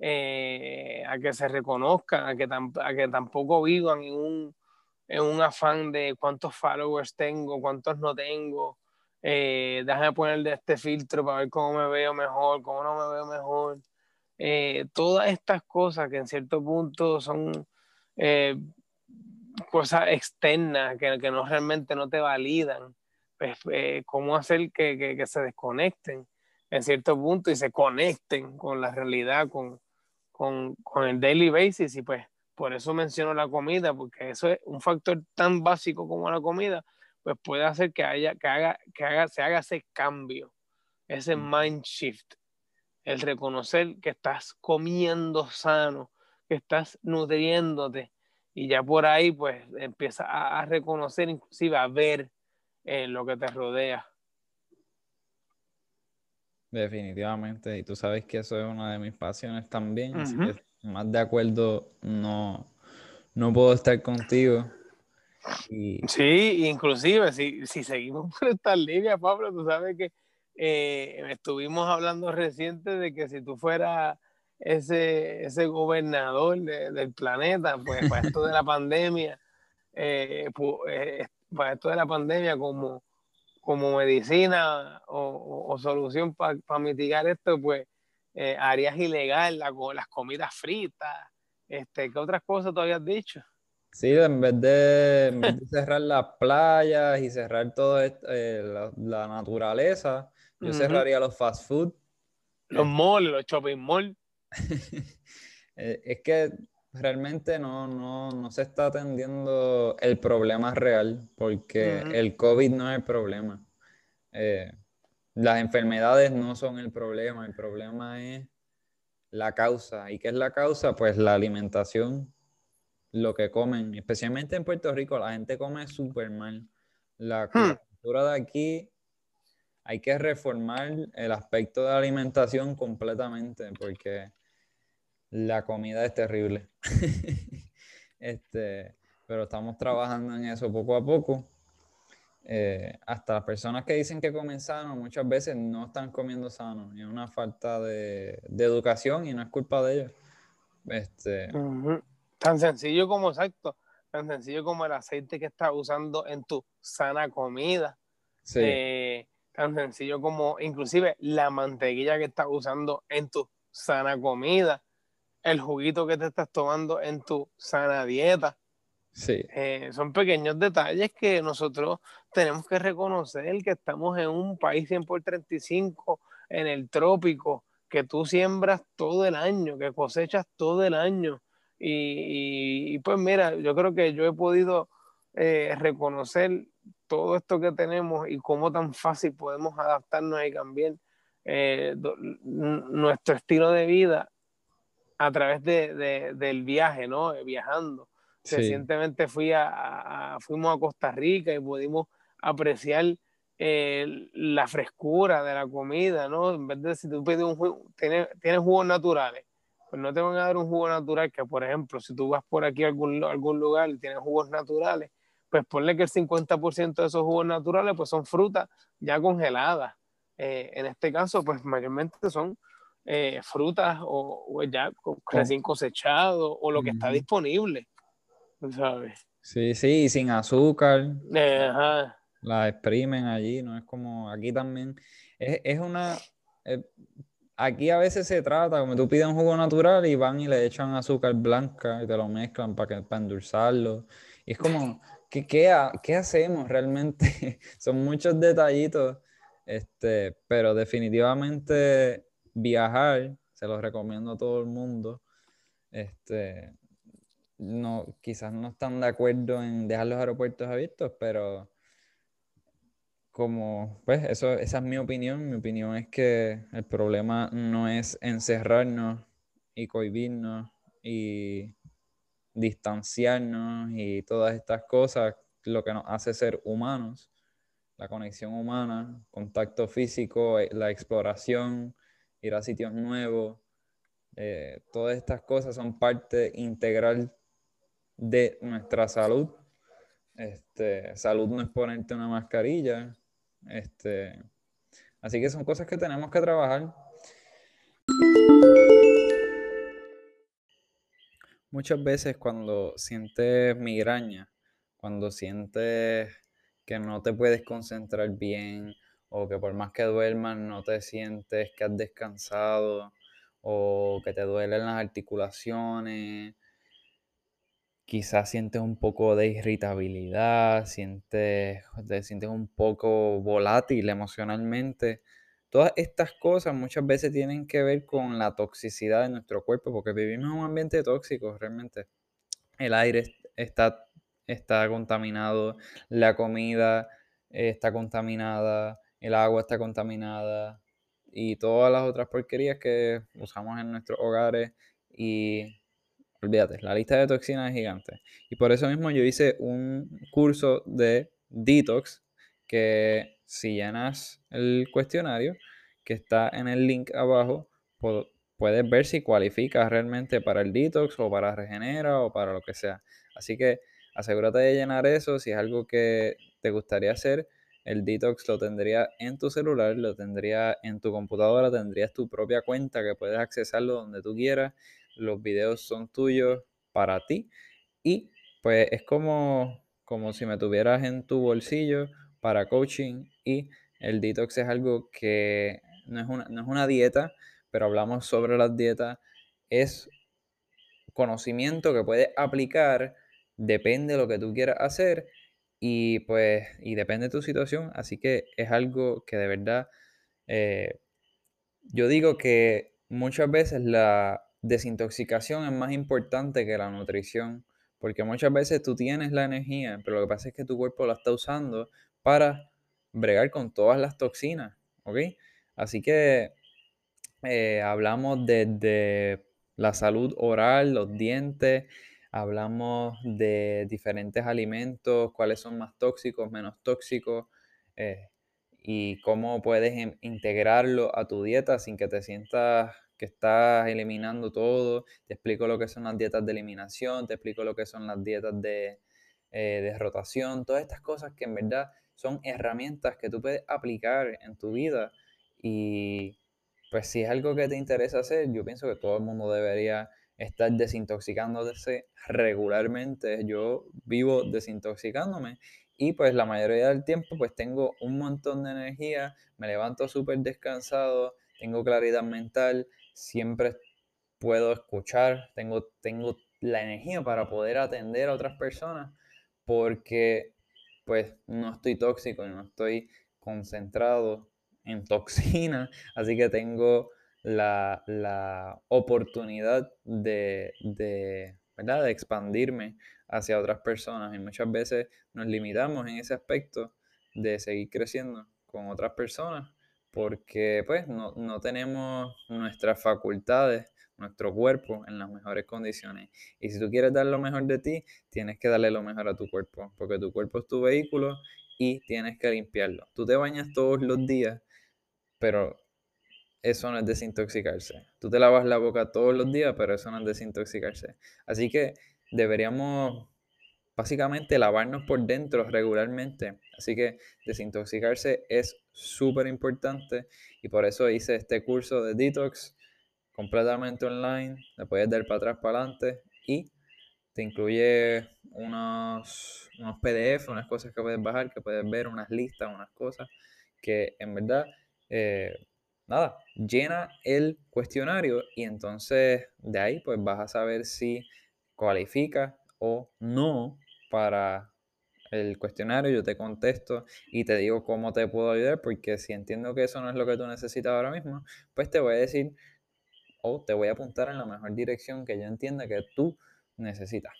eh, a que se reconozcan, a que, a que tampoco vivan en un, en un afán de cuántos followers tengo, cuántos no tengo. Eh, déjame poner de este filtro para ver cómo me veo mejor, cómo no me veo mejor. Eh, todas estas cosas que en cierto punto son eh, cosas externas que, que, no realmente no te validan, eh, cómo hacer que, que, que, se desconecten en cierto punto y se conecten con la realidad, con, con, con, el daily basis. Y pues por eso menciono la comida, porque eso es un factor tan básico como la comida, pues puede hacer que haya, que haga, que haga, se haga ese cambio, ese mind shift el reconocer que estás comiendo sano, que estás nutriéndote. Y ya por ahí pues empieza a, reconocer, inclusive a ver eh, lo que te rodea. Definitivamente, y tú sabes que eso es una de mis pasiones también, más de acuerdo no, no puedo estar contigo. Sí, inclusive si, si seguimos por esta línea, Pablo, tú sabes que eh, estuvimos hablando reciente de que si tú fueras ese, ese gobernador del planeta, pues para esto de la pandemia, eh, eh, para esto de la pandemia como, como medicina o, solución para mitigar esto, pues harías ilegal la, las comidas fritas. Este, ¿Qué otras cosas tú habías dicho? Sí, en vez de, cerrar las playas y cerrar toda la, la, naturaleza, yo cerraría los fast food. Los malls, los shopping malls. Eh, es que realmente no, no, se está atendiendo el problema real, porque el COVID no es el problema. Eh, las enfermedades no son el problema, el problema es la causa. ¿Y qué es la causa? Pues la alimentación, lo que comen, especialmente en Puerto Rico, la gente come súper mal. La hmm. cultura de aquí hay que reformar el aspecto de alimentación completamente porque la comida es terrible. este, pero estamos trabajando en eso poco a poco. Eh, hasta las personas que dicen que comen sano muchas veces no están comiendo sano y es una falta de, educación y no es culpa de ellos. Este... Tan sencillo como exacto, tan sencillo como el aceite que estás usando en tu sana comida. Sí. Eh, tan sencillo como inclusive la mantequilla que estás usando en tu sana comida, el juguito que te estás tomando en tu sana dieta. Sí. Eh, son pequeños detalles que nosotros tenemos que reconocer que estamos en un país 100 por 35, en el trópico, que tú siembras todo el año, que cosechas todo el año. Y, pues mira, yo creo que yo he podido eh, reconocer todo esto que tenemos y cómo tan fácil podemos adaptarnos y cambiar eh, nuestro estilo de vida a través de, del viaje, ¿no? Viajando. Recientemente fui a, fuimos a Costa Rica y pudimos apreciar eh, la frescura de la comida, ¿no? En vez de si tú pides un jugo, tienes, tienes, jugos naturales, pues no te van a dar un jugo natural que, por ejemplo, si tú vas por aquí a algún, algún lugar y tienes jugos naturales, pues ponle que el 50% de esos jugos naturales pues son frutas ya congeladas. Eh, en este caso, pues mayormente son eh, frutas o, ya recién cosechado o lo que está disponible, ¿sabes? Sí, sí, sin azúcar. La exprimen allí, no es como aquí también. Es, una... Eh, aquí a veces se trata, como tú pides un jugo natural y van y le echan azúcar blanca y te lo mezclan para, que, para endulzarlo. Y es como ¿qué, qué, hacemos realmente? Son muchos detallitos, este, pero definitivamente viajar, se los recomiendo a todo el mundo. Este, no, quizás no están de acuerdo en dejar los aeropuertos abiertos, pero como, pues, eso, esa es mi opinión. Mi opinión es que el problema no es encerrarnos y cohibirnos y distanciarnos y todas estas cosas lo que nos hace ser humanos, la conexión humana, contacto físico, eh, la exploración, ir a sitios nuevos, eh, todas estas cosas son parte integral de nuestra salud. Este, salud no es ponerte una mascarilla. Este, así que son cosas que tenemos que trabajar. Muchas veces cuando sientes migraña, cuando sientes que no te puedes concentrar bien o que por más que duermas no te sientes que has descansado o que te duelen las articulaciones, quizás sientes un poco de irritabilidad, sientes, te sientes un poco volátil emocionalmente. Todas estas cosas muchas veces tienen que ver con la toxicidad de nuestro cuerpo, porque vivimos en un ambiente tóxico realmente. El aire está, está contaminado, la comida está contaminada, el agua está contaminada y todas las otras porquerías que usamos en nuestros hogares y olvídate, la lista de toxinas es gigante. Y por eso mismo yo hice un curso de detox que si llenas el cuestionario que está en el link abajo, puedes ver si cualificas realmente para el detox o para regenera o para lo que sea. Así que asegúrate de llenar eso si es algo que te gustaría hacer. El detox lo tendría en tu celular, lo tendría en tu computadora, tendrías tu propia cuenta que puedes accesarlo donde tú quieras los videos son tuyos para ti y pues es como, como si me tuvieras en tu bolsillo para coaching y el detox es algo que no es una, no es una dieta, pero hablamos sobre las dietas, es conocimiento que puedes aplicar, depende de lo que tú quieras hacer y pues y depende de tu situación, así que es algo que de verdad eh, yo digo que muchas veces la, desintoxicación es más importante que la nutrición, porque muchas veces tú tienes la energía, pero lo que pasa es que tu cuerpo la está usando para bregar con todas las toxinas, ¿ok? Así que eh, hablamos de, la salud oral, los dientes, hablamos de diferentes alimentos, cuáles son más tóxicos, menos tóxicos, eh, y cómo puedes integrarlo a tu dieta sin que te sientas que estás eliminando todo, te explico lo que son las dietas de eliminación, te explico lo que son las dietas de, eh, rotación, todas estas cosas que en verdad son herramientas que tú puedes aplicar en tu vida. Y pues si es algo que te interesa hacer, yo pienso que todo el mundo debería estar desintoxicándose regularmente. Yo vivo desintoxicándome y pues la mayoría del tiempo pues tengo un montón de energía, me levanto súper descansado, tengo claridad mental, siempre puedo escuchar, tengo, tengo la energía para poder atender a otras personas porque pues no estoy tóxico no estoy concentrado en toxina, así que tengo la, oportunidad de, de, ¿verdad? de expandirme hacia otras personas y muchas veces nos limitamos en ese aspecto de seguir creciendo con otras personas porque pues no, tenemos nuestras facultades, nuestro cuerpo en las mejores condiciones. Y si tú quieres dar lo mejor de ti, tienes que darle lo mejor a tu cuerpo, porque tu cuerpo es tu vehículo y tienes que limpiarlo. Tú te bañas todos los días, pero eso no es desintoxicarse. Tú te lavas la boca todos los días, pero eso no es desintoxicarse. Así que deberíamos básicamente lavarnos por dentro regularmente. Así que desintoxicarse es súper importante y por eso hice este curso de detox completamente online. Le puedes dar para atrás, para adelante y te incluye unos, unos PDF, unas cosas que puedes bajar, que puedes ver, unas listas, unas cosas que en verdad, eh, nada, llena el cuestionario y entonces de ahí pues vas a saber si cualifica o no para el cuestionario, yo te contesto y te digo cómo te puedo ayudar, porque si entiendo que eso no es lo que tú necesitas ahora mismo, pues te voy a decir o te voy a apuntar en la mejor dirección que yo entienda que tú necesitas.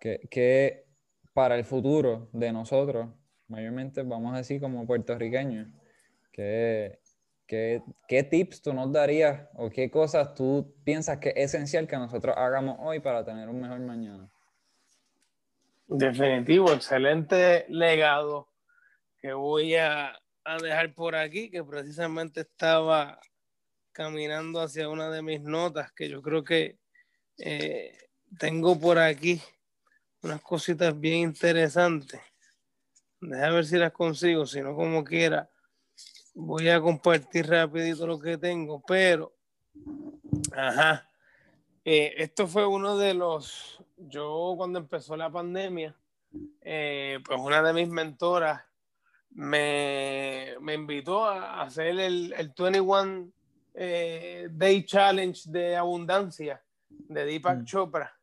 Que, para el futuro de nosotros, mayormente vamos a decir como puertorriqueños, que ¿qué, ¿qué tips tú nos darías o qué cosas tú piensas que es esencial que nosotros hagamos hoy para tener un mejor mañana? Definitivo, excelente legado que voy a, a dejar por aquí, que precisamente estaba caminando hacia una de mis notas, que yo creo que eh, tengo por aquí unas cositas bien interesantes. Deja ver si las consigo, si no como quiera. Voy a compartir rapidito lo que tengo, pero, ajá, eh, esto fue uno de los, yo cuando empezó la pandemia, eh, pues una de mis mentoras me, me invitó a hacer el, el 21 eh, Day Challenge de abundancia de Deepak mm. Chopra.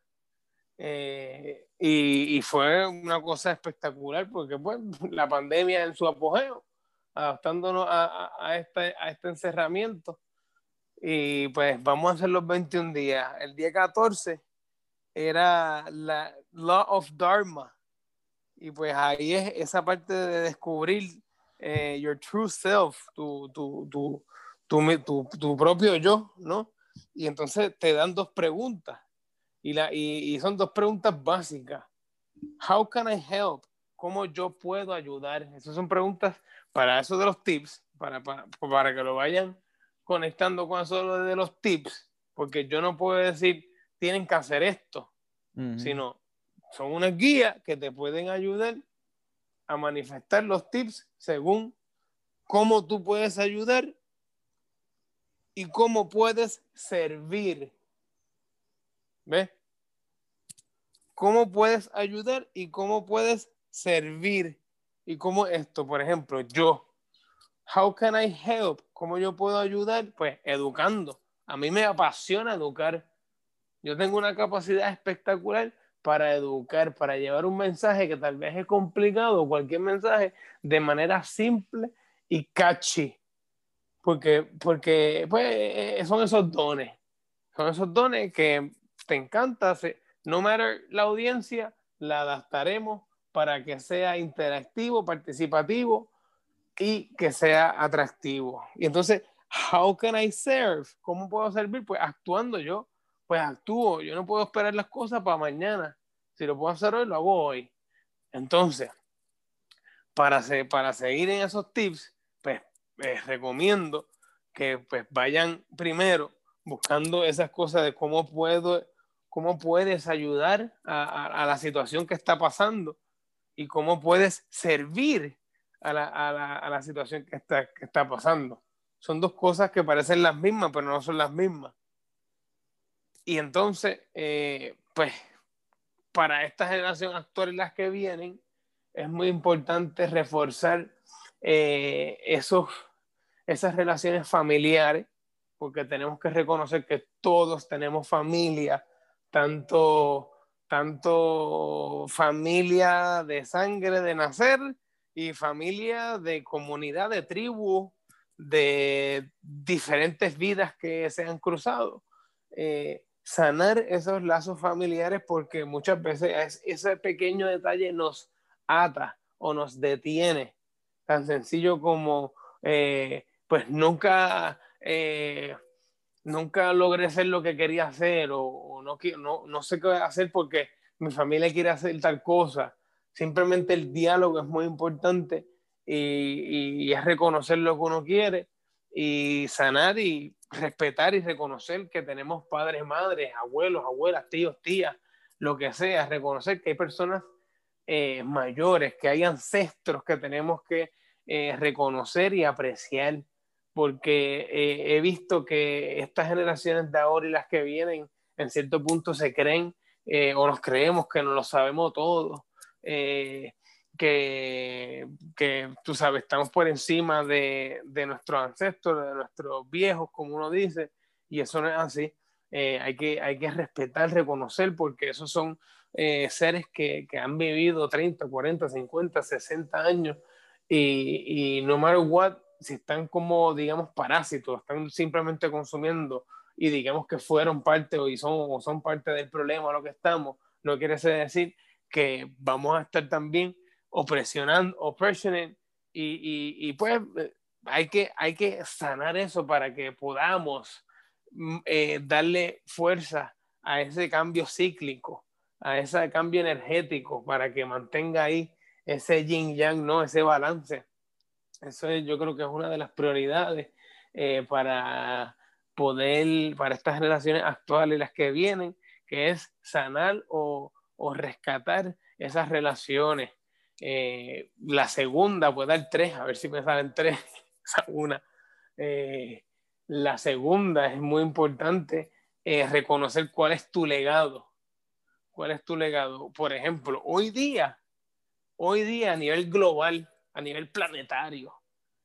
Eh, y, y, fue una cosa espectacular porque pues, la pandemia en su apogeo, adaptándonos a, a, este, a este encerramiento. Y pues vamos a hacer los 21 días. El día 14 era la Law of Dharma. Y pues ahí es esa parte de descubrir eh, your true self, tu, tu, tu, tu, propio yo, ¿no? Y entonces te dan dos preguntas. Y, la, y, son dos preguntas básicas. How can I help? ¿Cómo yo puedo ayudar? Esas son preguntas para eso de los tips, para, para, para que lo vayan conectando con eso de los tips, porque yo no puedo decir, tienen que hacer esto, sino son una guía que te pueden ayudar a manifestar los tips según cómo tú puedes ayudar y cómo puedes servir. ¿Ves? ¿Cómo puedes ayudar y cómo puedes servir? Y cómo esto, por ejemplo, yo, how can I help? ¿Cómo yo puedo ayudar? Pues educando. A mí me apasiona educar. Yo tengo una capacidad espectacular para educar, para llevar un mensaje que tal vez es complicado, cualquier mensaje, de manera simple y catchy porque, porque pues, eh, son esos dones, son esos dones que te encanta, no matter la audiencia, la adaptaremos para que sea interactivo, participativo y que sea atractivo. Y entonces, how can I serve? ¿Cómo puedo servir? Pues actuando yo, pues actúo, yo no puedo esperar las cosas para mañana. Si lo puedo hacer hoy, lo hago hoy. Entonces, para, para seguir en esos tips, les recomiendo que pues vayan primero buscando esas cosas de cómo puedo, cómo puedes ayudar a, la situación que está pasando y cómo puedes servir a la, situación que está, que está pasando. Son dos cosas que parecen las mismas, pero no son las mismas. Y entonces, eh, pues, para esta generación actual y las que vienen, es muy importante reforzar eh, esos, esas relaciones familiares, porque tenemos que reconocer que todos tenemos familia, tanto, tanto familia de sangre de nacer y familia de comunidad, de tribu, de diferentes vidas que se han cruzado. Eh, sanar esos lazos familiares porque muchas veces ese pequeño detalle nos ata o nos detiene tan sencillo como, eh, pues nunca, eh, nunca logré hacer lo que quería hacer o, no, no, no sé qué hacer porque mi familia quiere hacer tal cosa. Simplemente el diálogo es muy importante y, y, es reconocer lo que uno quiere y sanar y respetar y reconocer que tenemos padres, madres, abuelos, abuelas, tíos, tías, lo que sea, reconocer que hay personas eh, mayores, que hay ancestros que tenemos que eh, reconocer y apreciar, porque eh, he visto que estas generaciones de ahora y las que vienen, en cierto punto se creen o nos creemos que no lo sabemos todo, que, que, tú sabes, estamos por encima de, de nuestros ancestros, de nuestros viejos, como uno dice, y eso no es así. hay, que, hay que respetar, reconocer, porque esos son eh, seres que, que, han vivido 30, 40, 50, 60 años y, y no matter what, si están como, digamos, parásitos, están simplemente consumiendo y digamos que fueron parte o son, o son parte del problema lo que estamos, no quiere decir que vamos a estar también opresionando, opresioning y, y, y, pues hay que, hay que sanar eso para que podamos mm, eh, darle fuerza a ese cambio cíclico, a ese cambio energético, para que mantenga ahí ese yin yang, ¿no? Ese balance. Eso yo creo que es una de las prioridades eh, para poder, para estas generaciones actuales, las que vienen, que es sanar o, rescatar esas relaciones. Eh, la segunda, puede dar tres, a ver si me salen tres, una. Eh, la segunda es muy importante, reconocer cuál es tu legado. ¿Cuál es tu legado? Por ejemplo, hoy día, hoy día a nivel global, a nivel planetario,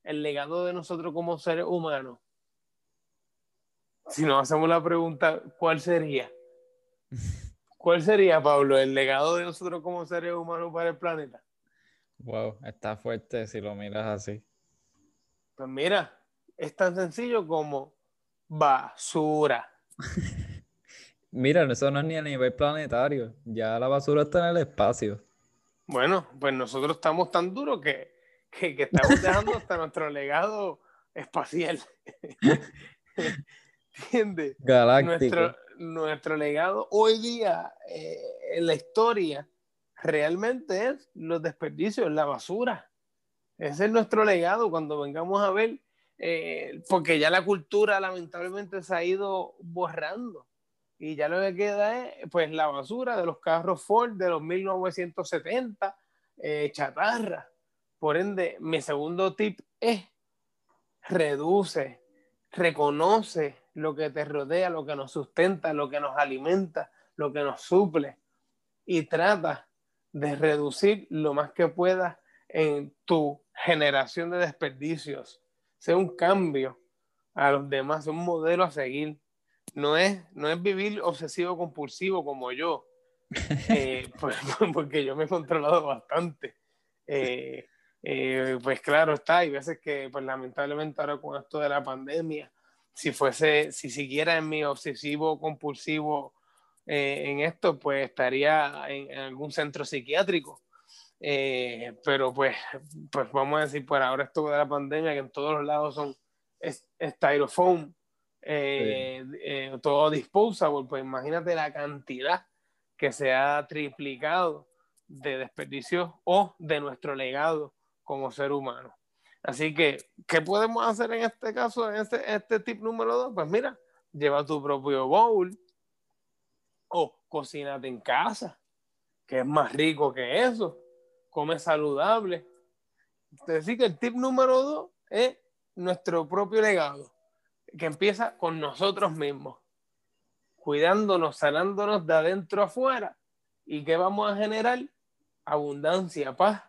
el legado de nosotros como seres humanos, si nos hacemos la pregunta, ¿cuál sería? ¿Cuál sería, Pablo, el legado de nosotros como seres humanos para el planeta? Wow, está fuerte si lo miras así. Pues mira, es tan sencillo como basura. mira, eso no es ni a nivel planetario, ya la basura está en el espacio. Bueno, pues nosotros estamos tan duros que, estamos dejando hasta nuestro legado espacial. ¿Entiendes? Nuestro, nuestro legado hoy día eh, en la historia realmente es los desperdicios, la basura. Ese es nuestro legado cuando vengamos a ver, eh, porque ya la cultura lamentablemente se ha ido borrando y ya lo que queda es pues la basura de los carros Ford de los 1970, eh, chatarra. Por ende, mi segundo tip es reduce, reconoce lo que te rodea, lo que nos sustenta, lo que nos alimenta, lo que nos suple y trata de reducir lo más que puedas en tu generación de desperdicios. Sea un cambio a los demás, un modelo a seguir no es, no es vivir obsesivo compulsivo como yo, eh, porque yo me he controlado bastante. Eh, eh, pues claro está, hay veces que pues lamentablemente ahora con esto de la pandemia, si fuese, si siguiera en mi obsesivo compulsivo en esto, pues estaría en, algún centro psiquiátrico. pero pues, pues vamos a decir, por ahora esto de la pandemia, que en todos los lados son styrofoam, eh, eh, todo disposable, pues imagínate la cantidad que se ha triplicado de desperdicios o de nuestro legado como ser humano. Así que, ¿qué podemos hacer en este caso, en este, este tip número dos? Pues mira, lleva tu propio bowl o cocínate en casa, que es más rico que eso. Come saludable. Decir, que el tip número dos es nuestro propio legado que empieza con nosotros mismos, cuidándonos, sanándonos de adentro afuera. ¿Y qué vamos a generar? Abundancia, paz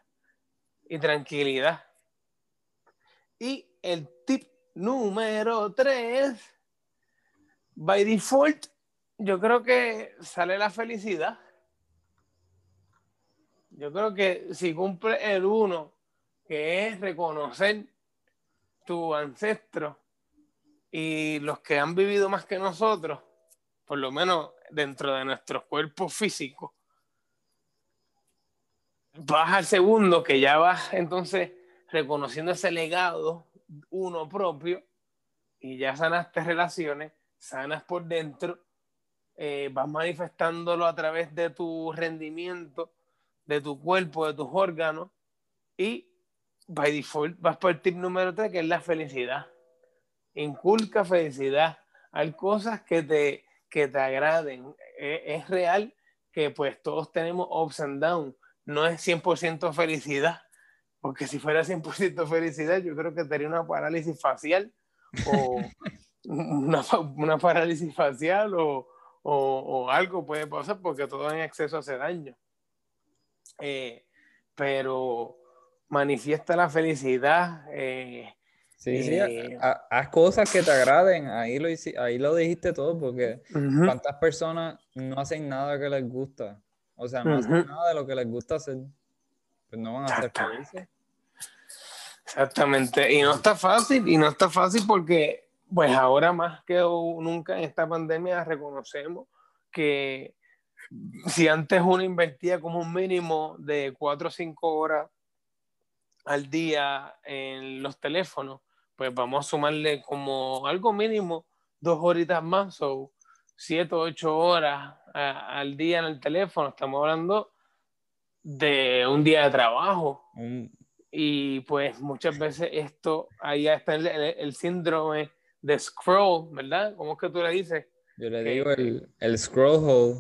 y tranquilidad. Y el tip número tres, by default, yo creo que sale la felicidad. Yo creo que si cumple el uno, que es reconocer tu ancestro, y los que han vivido más que nosotros, por lo menos dentro de nuestros cuerpos físicos, vas al segundo, que ya vas entonces reconociendo ese legado uno propio y ya sanaste relaciones, sanas por dentro, eh, vas manifestándolo a través de tu rendimiento, de tu cuerpo, de tus órganos y by default vas por el tip número tres, que es la felicidad. Inculca felicidad, hay cosas que te, que te agraden. E, es, real que pues todos tenemos ups and downs, no es 100% felicidad, porque si fuera 100% felicidad yo creo que tendría una parálisis facial o una, una parálisis facial o, o, o, algo puede pasar porque todo en exceso hace daño. Eh, pero manifiesta la felicidad, eh, Sí, sí, eh, haz cosas que te agraden, ahí lo, ahí lo dijiste todo, porque cuántas personas no hacen nada que les gusta, o sea, no hacen nada de lo que les gusta hacer, pues no van a ser felices. Exactamente, y no está fácil, y no está fácil porque, pues ahora más que nunca en esta pandemia reconocemos que si antes uno invertía como un mínimo de 4 o 5 horas al día en los teléfonos, pues vamos a sumarle como algo mínimo dos horitas más o siete o ocho horas al día en el teléfono. Estamos hablando de un día de trabajo. Y pues muchas veces esto, ahí está el, síndrome de scroll, ¿verdad? ¿Cómo es que tú le dices? Yo le digo el, el scroll hole.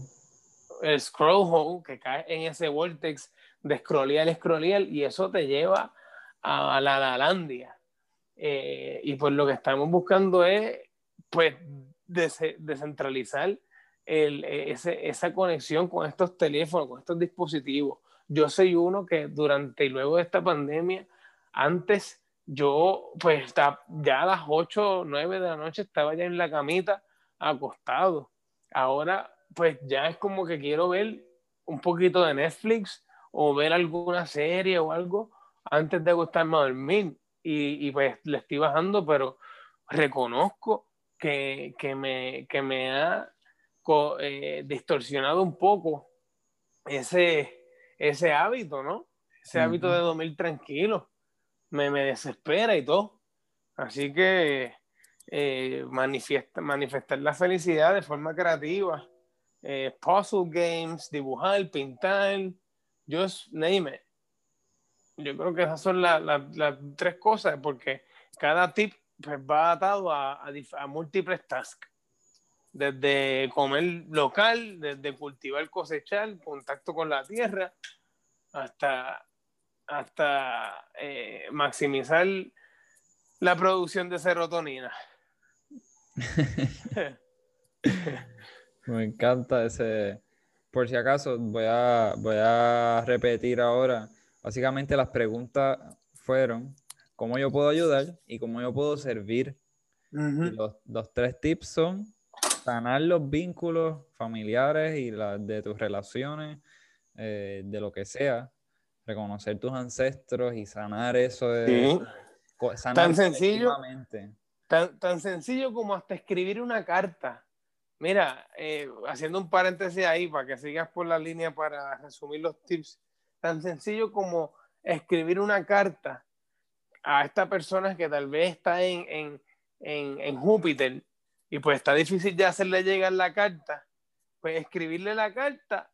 El scroll hole que cae en ese vortex de scrollear, scrollear, y eso te lleva a la Lalandia. Eh, y pues lo que estamos buscando es, pues, descentralizar el, ese, esa conexión con estos teléfonos, con estos dispositivos. Yo soy uno que durante y luego de esta pandemia, antes yo, pues, está, ya a las 8 o 9 de la noche estaba ya en la camita acostado. Ahora, pues, ya es como que quiero ver un poquito de Netflix o ver alguna serie o algo antes de acostarme a dormir. Y, y pues le estoy bajando, pero reconozco que, que, me, que me ha eh, distorsionado un poco ese, ese hábito, ¿no? Ese hábito de dormir tranquilo. Me, me, desespera y todo. Así que eh, manifiesta, manifestar la felicidad de forma creativa. Eh, puzzle games, dibujar, pintar, just name it. Yo creo que esas son las tres cosas, porque cada tip pues, va atado a, a, a múltiples tasks desde comer local, desde cultivar, cosechar, contacto con la tierra, hasta, hasta eh, maximizar la producción de serotonina. Me encanta ese. Por si acaso, voy a, voy a repetir ahora. Básicamente las preguntas fueron cómo yo puedo ayudar y cómo yo puedo servir. los, los tres tips son sanar los vínculos familiares y las de tus relaciones, eh, de lo que sea, reconocer tus ancestros y sanar eso de, tan sencillo tan, tan, sencillo como hasta escribir una carta. Mira eh, haciendo un paréntesis ahí para que sigas por la línea para resumir los tips. Tan sencillo como escribir una carta a esta persona que tal vez está en, en, en, en Júpiter y pues está difícil de hacerle llegar la carta, pues escribirle la carta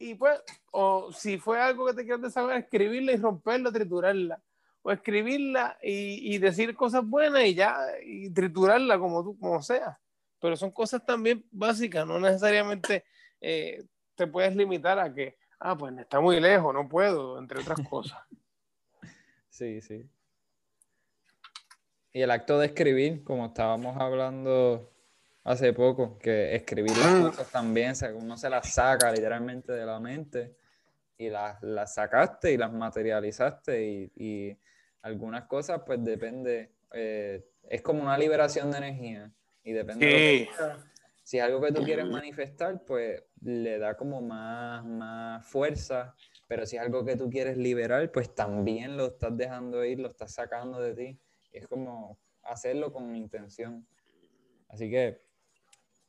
y pues, o si fue algo que te quieres desahogar, escribirla y romperla, triturarla, o escribirla y, y, decir cosas buenas y ya, y triturarla como tú, como sea. Pero son cosas también básicas, no necesariamente eh, te puedes limitar a que, ah, pues está muy lejos, no puedo, entre otras cosas. Sí, sí. Y el acto de escribir, como estábamos hablando hace poco, que escribir las mm. cosas también, uno se las saca literalmente de la mente y las, las sacaste y las materializaste y, y algunas cosas pues depende, eh, es como una liberación de energía y depende de si es algo que tú quieres manifestar, pues le da como más, más fuerza, pero si es algo que tú quieres liberar, pues también lo estás dejando ir, lo estás sacando de ti es como hacerlo con intención. Así que,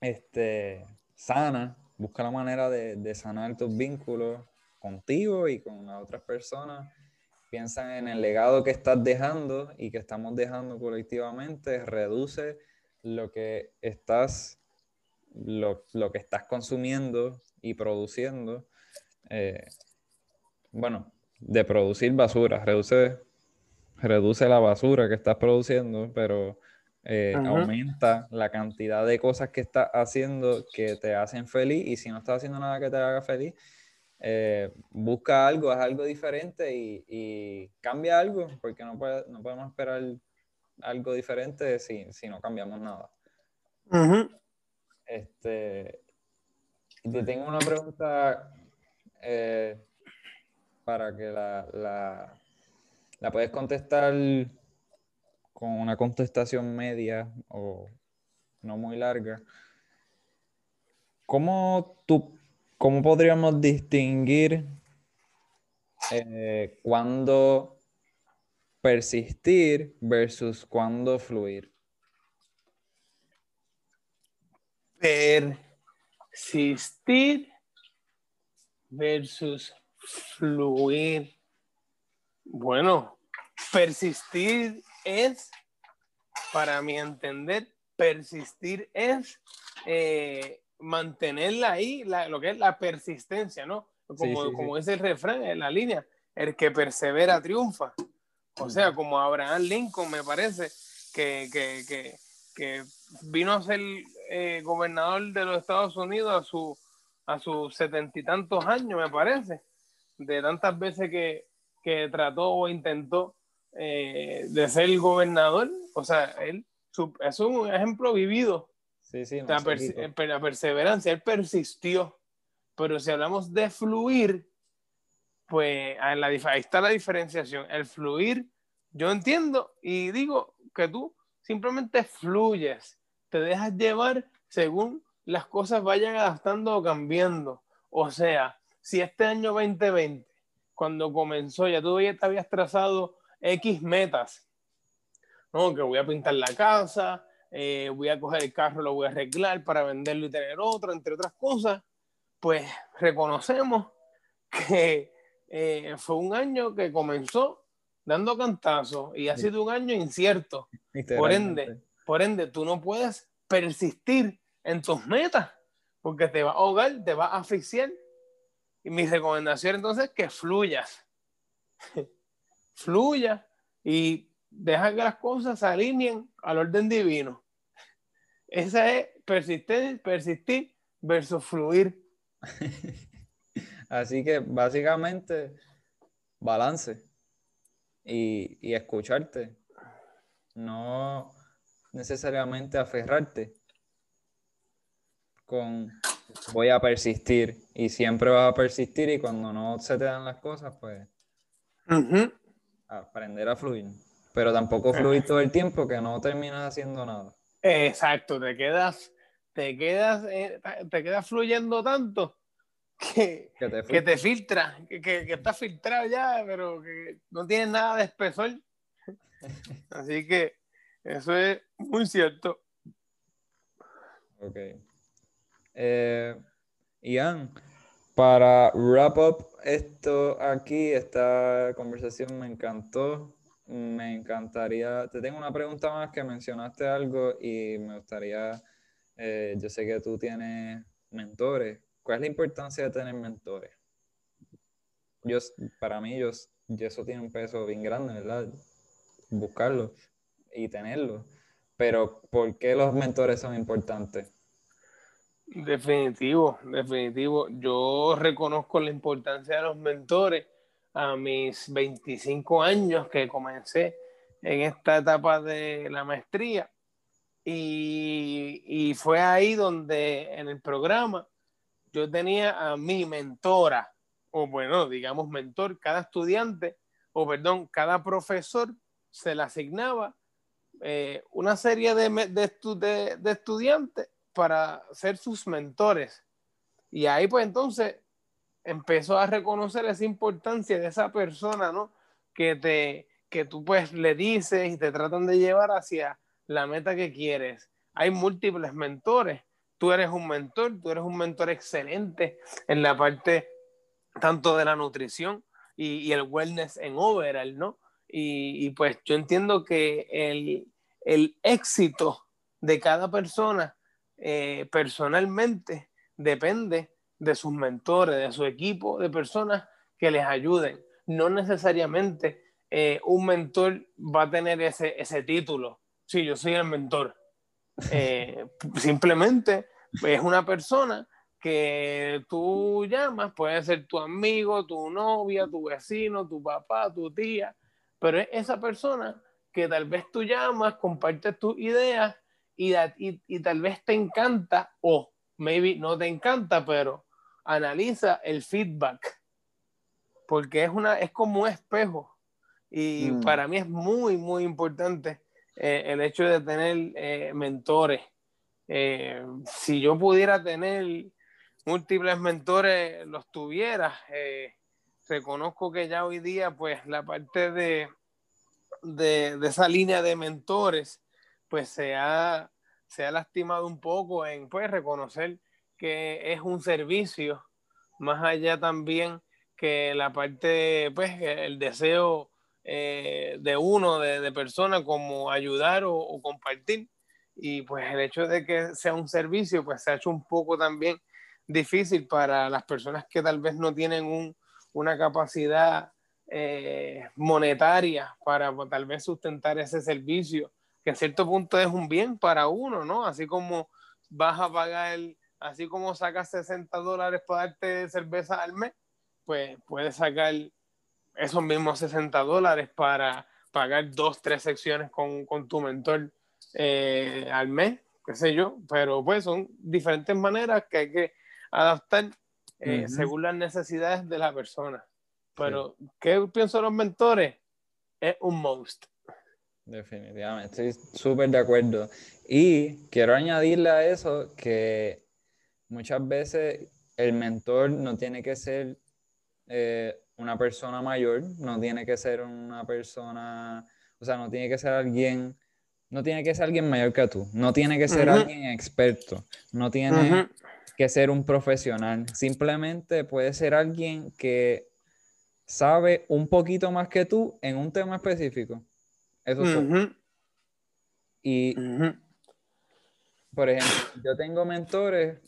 este, sana, busca la manera de, sanar tus vínculos contigo y con las otras personas. Piensa en el legado que estás dejando y que estamos dejando colectivamente. Reduce lo que estás, lo, que estás consumiendo y produciendo. Eh, bueno, de producir basura, reduce reduce la basura que estás produciendo, pero eh, aumenta la cantidad de cosas que estás haciendo que te hacen feliz y si no estás haciendo nada que te haga feliz, eh, busca algo, haz algo diferente y, cambia algo, porque no, no podemos esperar algo diferente si, no cambiamos nada. Este, te tengo una pregunta eh, para que la la puedes contestar con una contestación media o no muy larga. ¿Cómo, tú, cómo podríamos distinguir eh, cuándo persistir versus cuándo fluir? Persistir versus fluir. Bueno, persistir es para mi entender, persistir es eh, mantenerla ahí, lo que es la persistencia, ¿no? Como, como dice el refrán en la línea, el que persevera triunfa. O sea, como Abraham Lincoln, me parece, que, que, que, que vino a ser eh, gobernador de los Estados Unidos a, su, a sus setenta y tantos años, me parece, de tantas veces que, que trató o intentó eh, de ser gobernador. O sea, él es un ejemplo vivido. Sí, sí, la, la perseverancia, él persistió. Pero si hablamos de fluir, pues ahí está la diferenciación. El fluir, yo entiendo y digo que tú simplemente fluyes, te dejas llevar según las cosas vayan adaptando o cambiando. O sea, si este año 2020, cuando comenzó, ya tú ya te habías trazado X metas, ¿no? Que voy a pintar la casa, eh, voy a coger el carro, lo voy a arreglar para venderlo y tener otro, entre otras cosas, pues reconocemos que eh, fue un año que comenzó dando cantazos y ha sido un año incierto. Por ende, por ende, tú no puedes persistir en tus metas porque te va a ahogar, te va a asfixiar. Y mi recomendación entonces es que fluyas. Fluya y deja que las cosas se alineen al orden divino. Esa es persistir, persistir versus fluir. Así que básicamente balance y, y escucharte. No necesariamente aferrarte con voy a persistir y siempre vas a persistir y cuando no se te dan las cosas, pues aprender a fluir. Pero tampoco fluir todo el tiempo que no terminas haciendo nada. Exacto, te quedas, te quedas, eh, te quedas fluyendo tanto que, que, te, filtra, que, que, está filtrado ya, pero que no tiene nada de espesor. Así que eso es muy cierto. Ok. Eh, Ian, para wrap up esto aquí, esta conversación me encantó. Me encantaría, te tengo una pregunta más que mencionaste algo y me gustaría, eh, yo sé que tú tienes mentores. ¿Cuál es la importancia de tener mentores? Yo, para mí, yo, eso tiene un peso bien grande, ¿verdad? Buscarlo y tenerlo. Pero, ¿por qué los mentores son importantes? Definitivo, definitivo. Yo reconozco la importancia de los mentores a mis 25 años que comencé en esta etapa de la maestría. Y, y, fue ahí donde en el programa yo tenía a mi mentora, o bueno, digamos mentor, cada estudiante, o perdón, cada profesor se le asignaba eh, una serie de, de, de, estudiantes para ser sus mentores. Y ahí pues entonces empezó a reconocer esa importancia de esa persona, ¿no? Que, te, que tú pues le dices y te tratan de llevar hacia la meta que quieres. Hay múltiples mentores. Tú eres un mentor, tú eres un mentor excelente en la parte tanto de la nutrición y, el wellness en overall, ¿no? Y, y, pues yo entiendo que el, el éxito de cada persona eh, personalmente depende de sus mentores, de su equipo de personas que les ayuden. No necesariamente eh, un mentor va a tener ese, ese título. Sí, yo soy el mentor. Eh, simplemente es una persona que tú llamas, puede ser tu amigo, tu novia, tu vecino, tu papá, tu tía, pero es esa persona que tal vez tú llamas, compartes tus ideas y, y, tal vez te encanta o maybe no te encanta, pero analiza el feedback porque es, una, es como un espejo y mm. para mí es muy, muy importante eh, el hecho de tener eh, mentores. Eh, si yo pudiera tener múltiples mentores, los tuviera. reconozco que ya hoy día, pues la parte de, de, esa línea de mentores, pues se ha, se ha lastimado un poco en pues, reconocer que es un servicio, más allá también que la parte, pues, el deseo eh, de uno, de, de persona, como ayudar o, compartir. Y pues el hecho de que sea un servicio, pues se ha hecho un poco también difícil para las personas que tal vez no tienen un, una capacidad eh, monetaria para pues, tal vez sustentar ese servicio, que en cierto punto es un bien para uno, ¿no? Así como vas a pagar, así como sacas 60 dólares para darte cerveza al mes, pues puedes sacar esos mismos 60 dólares para pagar dos, tres secciones con, con tu mentor eh, al mes, qué sé yo, pero pues son diferentes maneras que hay que adaptar eh, según las necesidades de la persona. Pero, ¿qué pienso de los mentores? Es un most. Definitivamente, estoy súper de acuerdo. Y quiero añadirle a eso que muchas veces el mentor no tiene que ser eh, una persona mayor, no tiene que ser una persona, o sea, no tiene que ser alguien, no tiene que ser alguien mayor que tú, no tiene que ser alguien experto, no tiene que ser un profesional, simplemente puede ser alguien que sabe un poquito más que tú en un tema específico. Eso es Y, por ejemplo, yo tengo mentores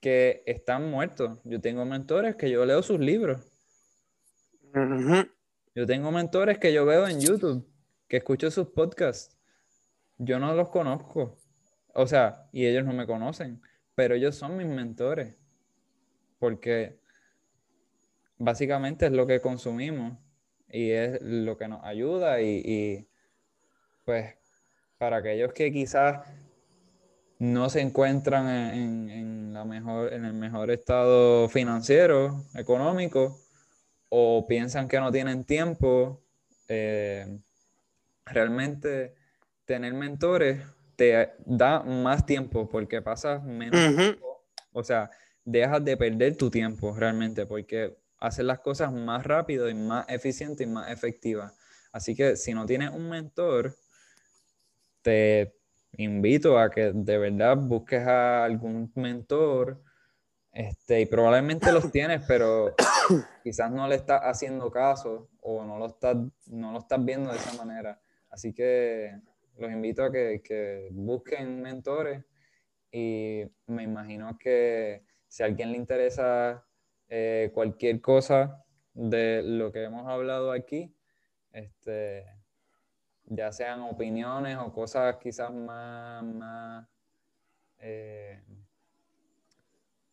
que están muertos. Yo tengo mentores que yo leo sus libros. Yo tengo mentores que yo veo en YouTube, que escucho sus podcasts. Yo no los conozco. O sea, y ellos no me conocen, pero ellos son mis mentores. Porque básicamente es lo que consumimos y es lo que nos ayuda y, pues para aquellos que quizás no se encuentran en, la mejor, en el mejor estado financiero, económico, o piensan que no tienen tiempo, eh, realmente tener mentores te da más tiempo porque pasas menos tiempo, o sea, dejas de perder tu tiempo realmente porque hacer las cosas más rápido y más eficiente y más efectiva. Así que si no tienes un mentor, te invito a que de verdad busques a algún mentor este, y probablemente los tienes, pero quizás no le estás haciendo caso o no lo estás, no lo estás viendo de esa manera. Así que los invito a que, que busquen mentores y me imagino que si a alguien le interesa eh, cualquier cosa de lo que hemos hablado aquí, este, ya sean opiniones o cosas quizás más, más, eh,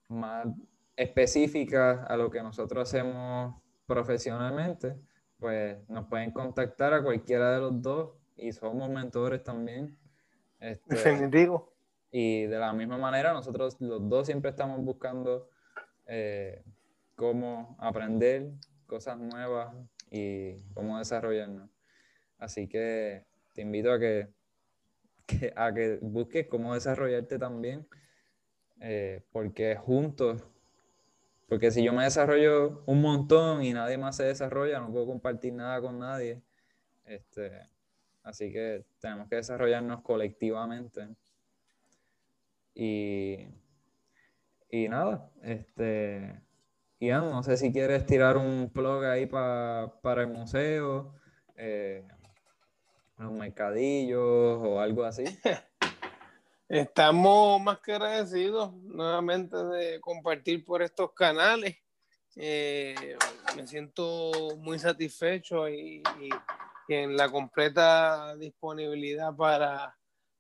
más específicas a lo que nosotros hacemos profesionalmente, pues nos pueden contactar a cualquiera de los dos y somos mentores también. Este, Definitivo. Y de la misma manera, nosotros los dos siempre estamos buscando eh, cómo aprender cosas nuevas y cómo desarrollarnos. Así que te invito a que, a que busques cómo desarrollarte también, eh, porque juntos, porque si yo me desarrollo un montón y nadie más se desarrolla, no puedo compartir nada con nadie. Este, así que tenemos que desarrollarnos colectivamente. Y, y nada, este, No sé si quieres tirar un plug ahí para el museo, eh, los mercadillos o algo así. Estamos más que agradecidos nuevamente de compartir por estos canales. Eh, me siento muy satisfecho y, en la completa disponibilidad para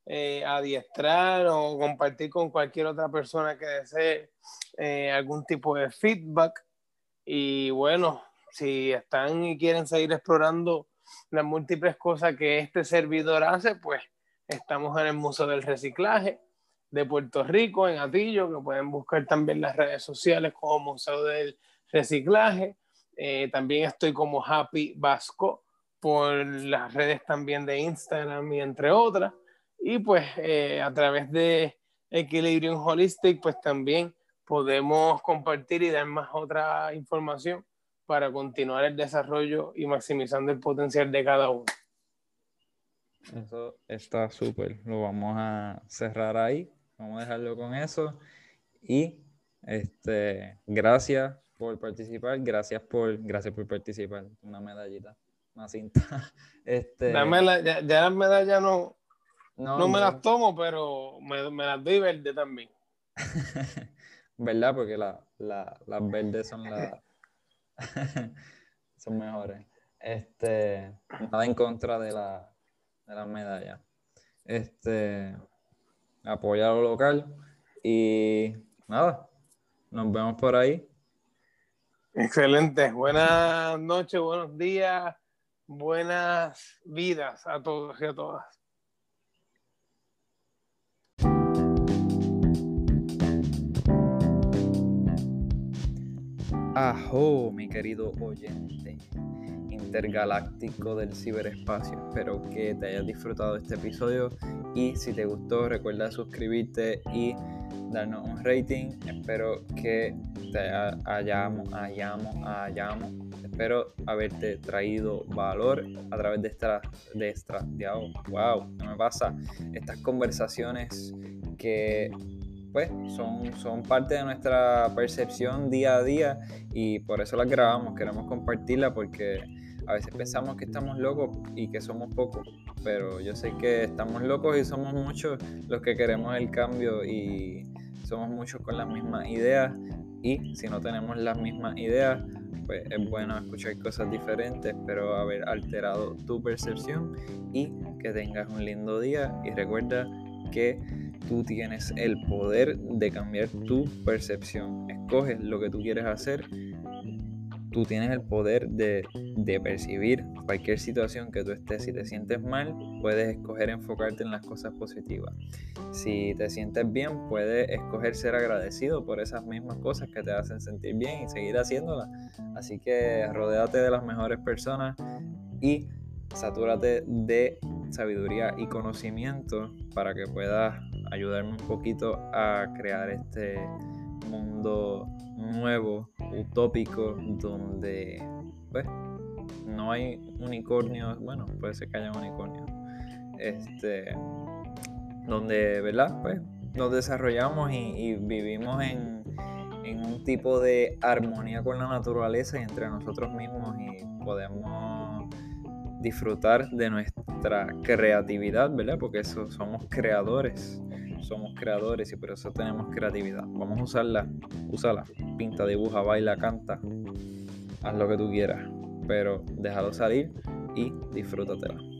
eh, adiestrar o compartir con cualquier otra persona que desee eh, algún tipo de feedback. Y bueno, si están y quieren seguir explorando las múltiples cosas que este servidor hace, pues estamos en el Museo del Reciclaje de Puerto Rico, en Atillo, que pueden buscar también las redes sociales como Museo del Reciclaje. Eh, también estoy como Happy Vasco por las redes también de Instagram y entre otras. Y pues eh, a través de Equilibrium Holistic, pues también podemos compartir y dar más otra información para continuar el desarrollo y maximizando el potencial de cada uno. Eso está súper. Lo vamos a cerrar ahí. Vamos a dejarlo con eso. Y este, gracias por participar. Gracias por, gracias por participar. Una medallita. una cinta. Este, ya, las medallas no, no, me las tomo, pero me, me las doy verde también. ¿Verdad? Porque la, las verdes son las son mejores. Este, nada en contra de la, de las medallas. Este, apoyar lo local y nada, nos vemos por ahí. Excelente. Buenas noches, buenos días, buenas vidas a todos y a todas. Ajo, mi querido oyente intergaláctico del ciberespacio. Espero que te hayas disfrutado este episodio y si te gustó recuerda suscribirte y darnos un rating. Espero que te hayamos, hayamos, hayamos. Espero haberte traído valor a través de esta, de esta, de, wow, ¿qué me pasa? Estas conversaciones que pues son, son parte de nuestra percepción día a día y por eso las grabamos, queremos compartirla porque a veces pensamos que estamos locos y que somos pocos, pero yo sé que estamos locos y somos muchos los que queremos el cambio y somos muchos con las mismas ideas y si no tenemos las mismas ideas, pues es bueno escuchar cosas diferentes, pero haber alterado tu percepción y que tengas un lindo día y recuerda que tú tienes el poder de cambiar tu percepción. Escoges lo que tú quieres hacer tú tienes el poder de, percibir cualquier situación que tú estés. Si te sientes mal, puedes escoger enfocarte en las cosas positivas. Si te sientes bien, puedes escoger ser agradecido por esas mismas cosas que te hacen sentir bien y seguir haciéndolas. Así que rodéate de las mejores personas y satúrate de sabiduría y conocimiento para que puedas ayudarme un poquito a crear este mundo nuevo, utópico, donde pues no hay unicornios, bueno, puede ser que haya unicornios, este, donde, ¿verdad? Pues nos desarrollamos y, vivimos en, en, un tipo de armonía con la naturaleza y entre nosotros mismos y podemos disfrutar de nuestra creatividad, ¿verdad? Porque eso, somos creadores somos creadores y por eso tenemos creatividad. Vamos a usarla, úsala, pinta, dibuja, baila, canta, haz lo que tú quieras, pero déjalo salir y disfrútatela.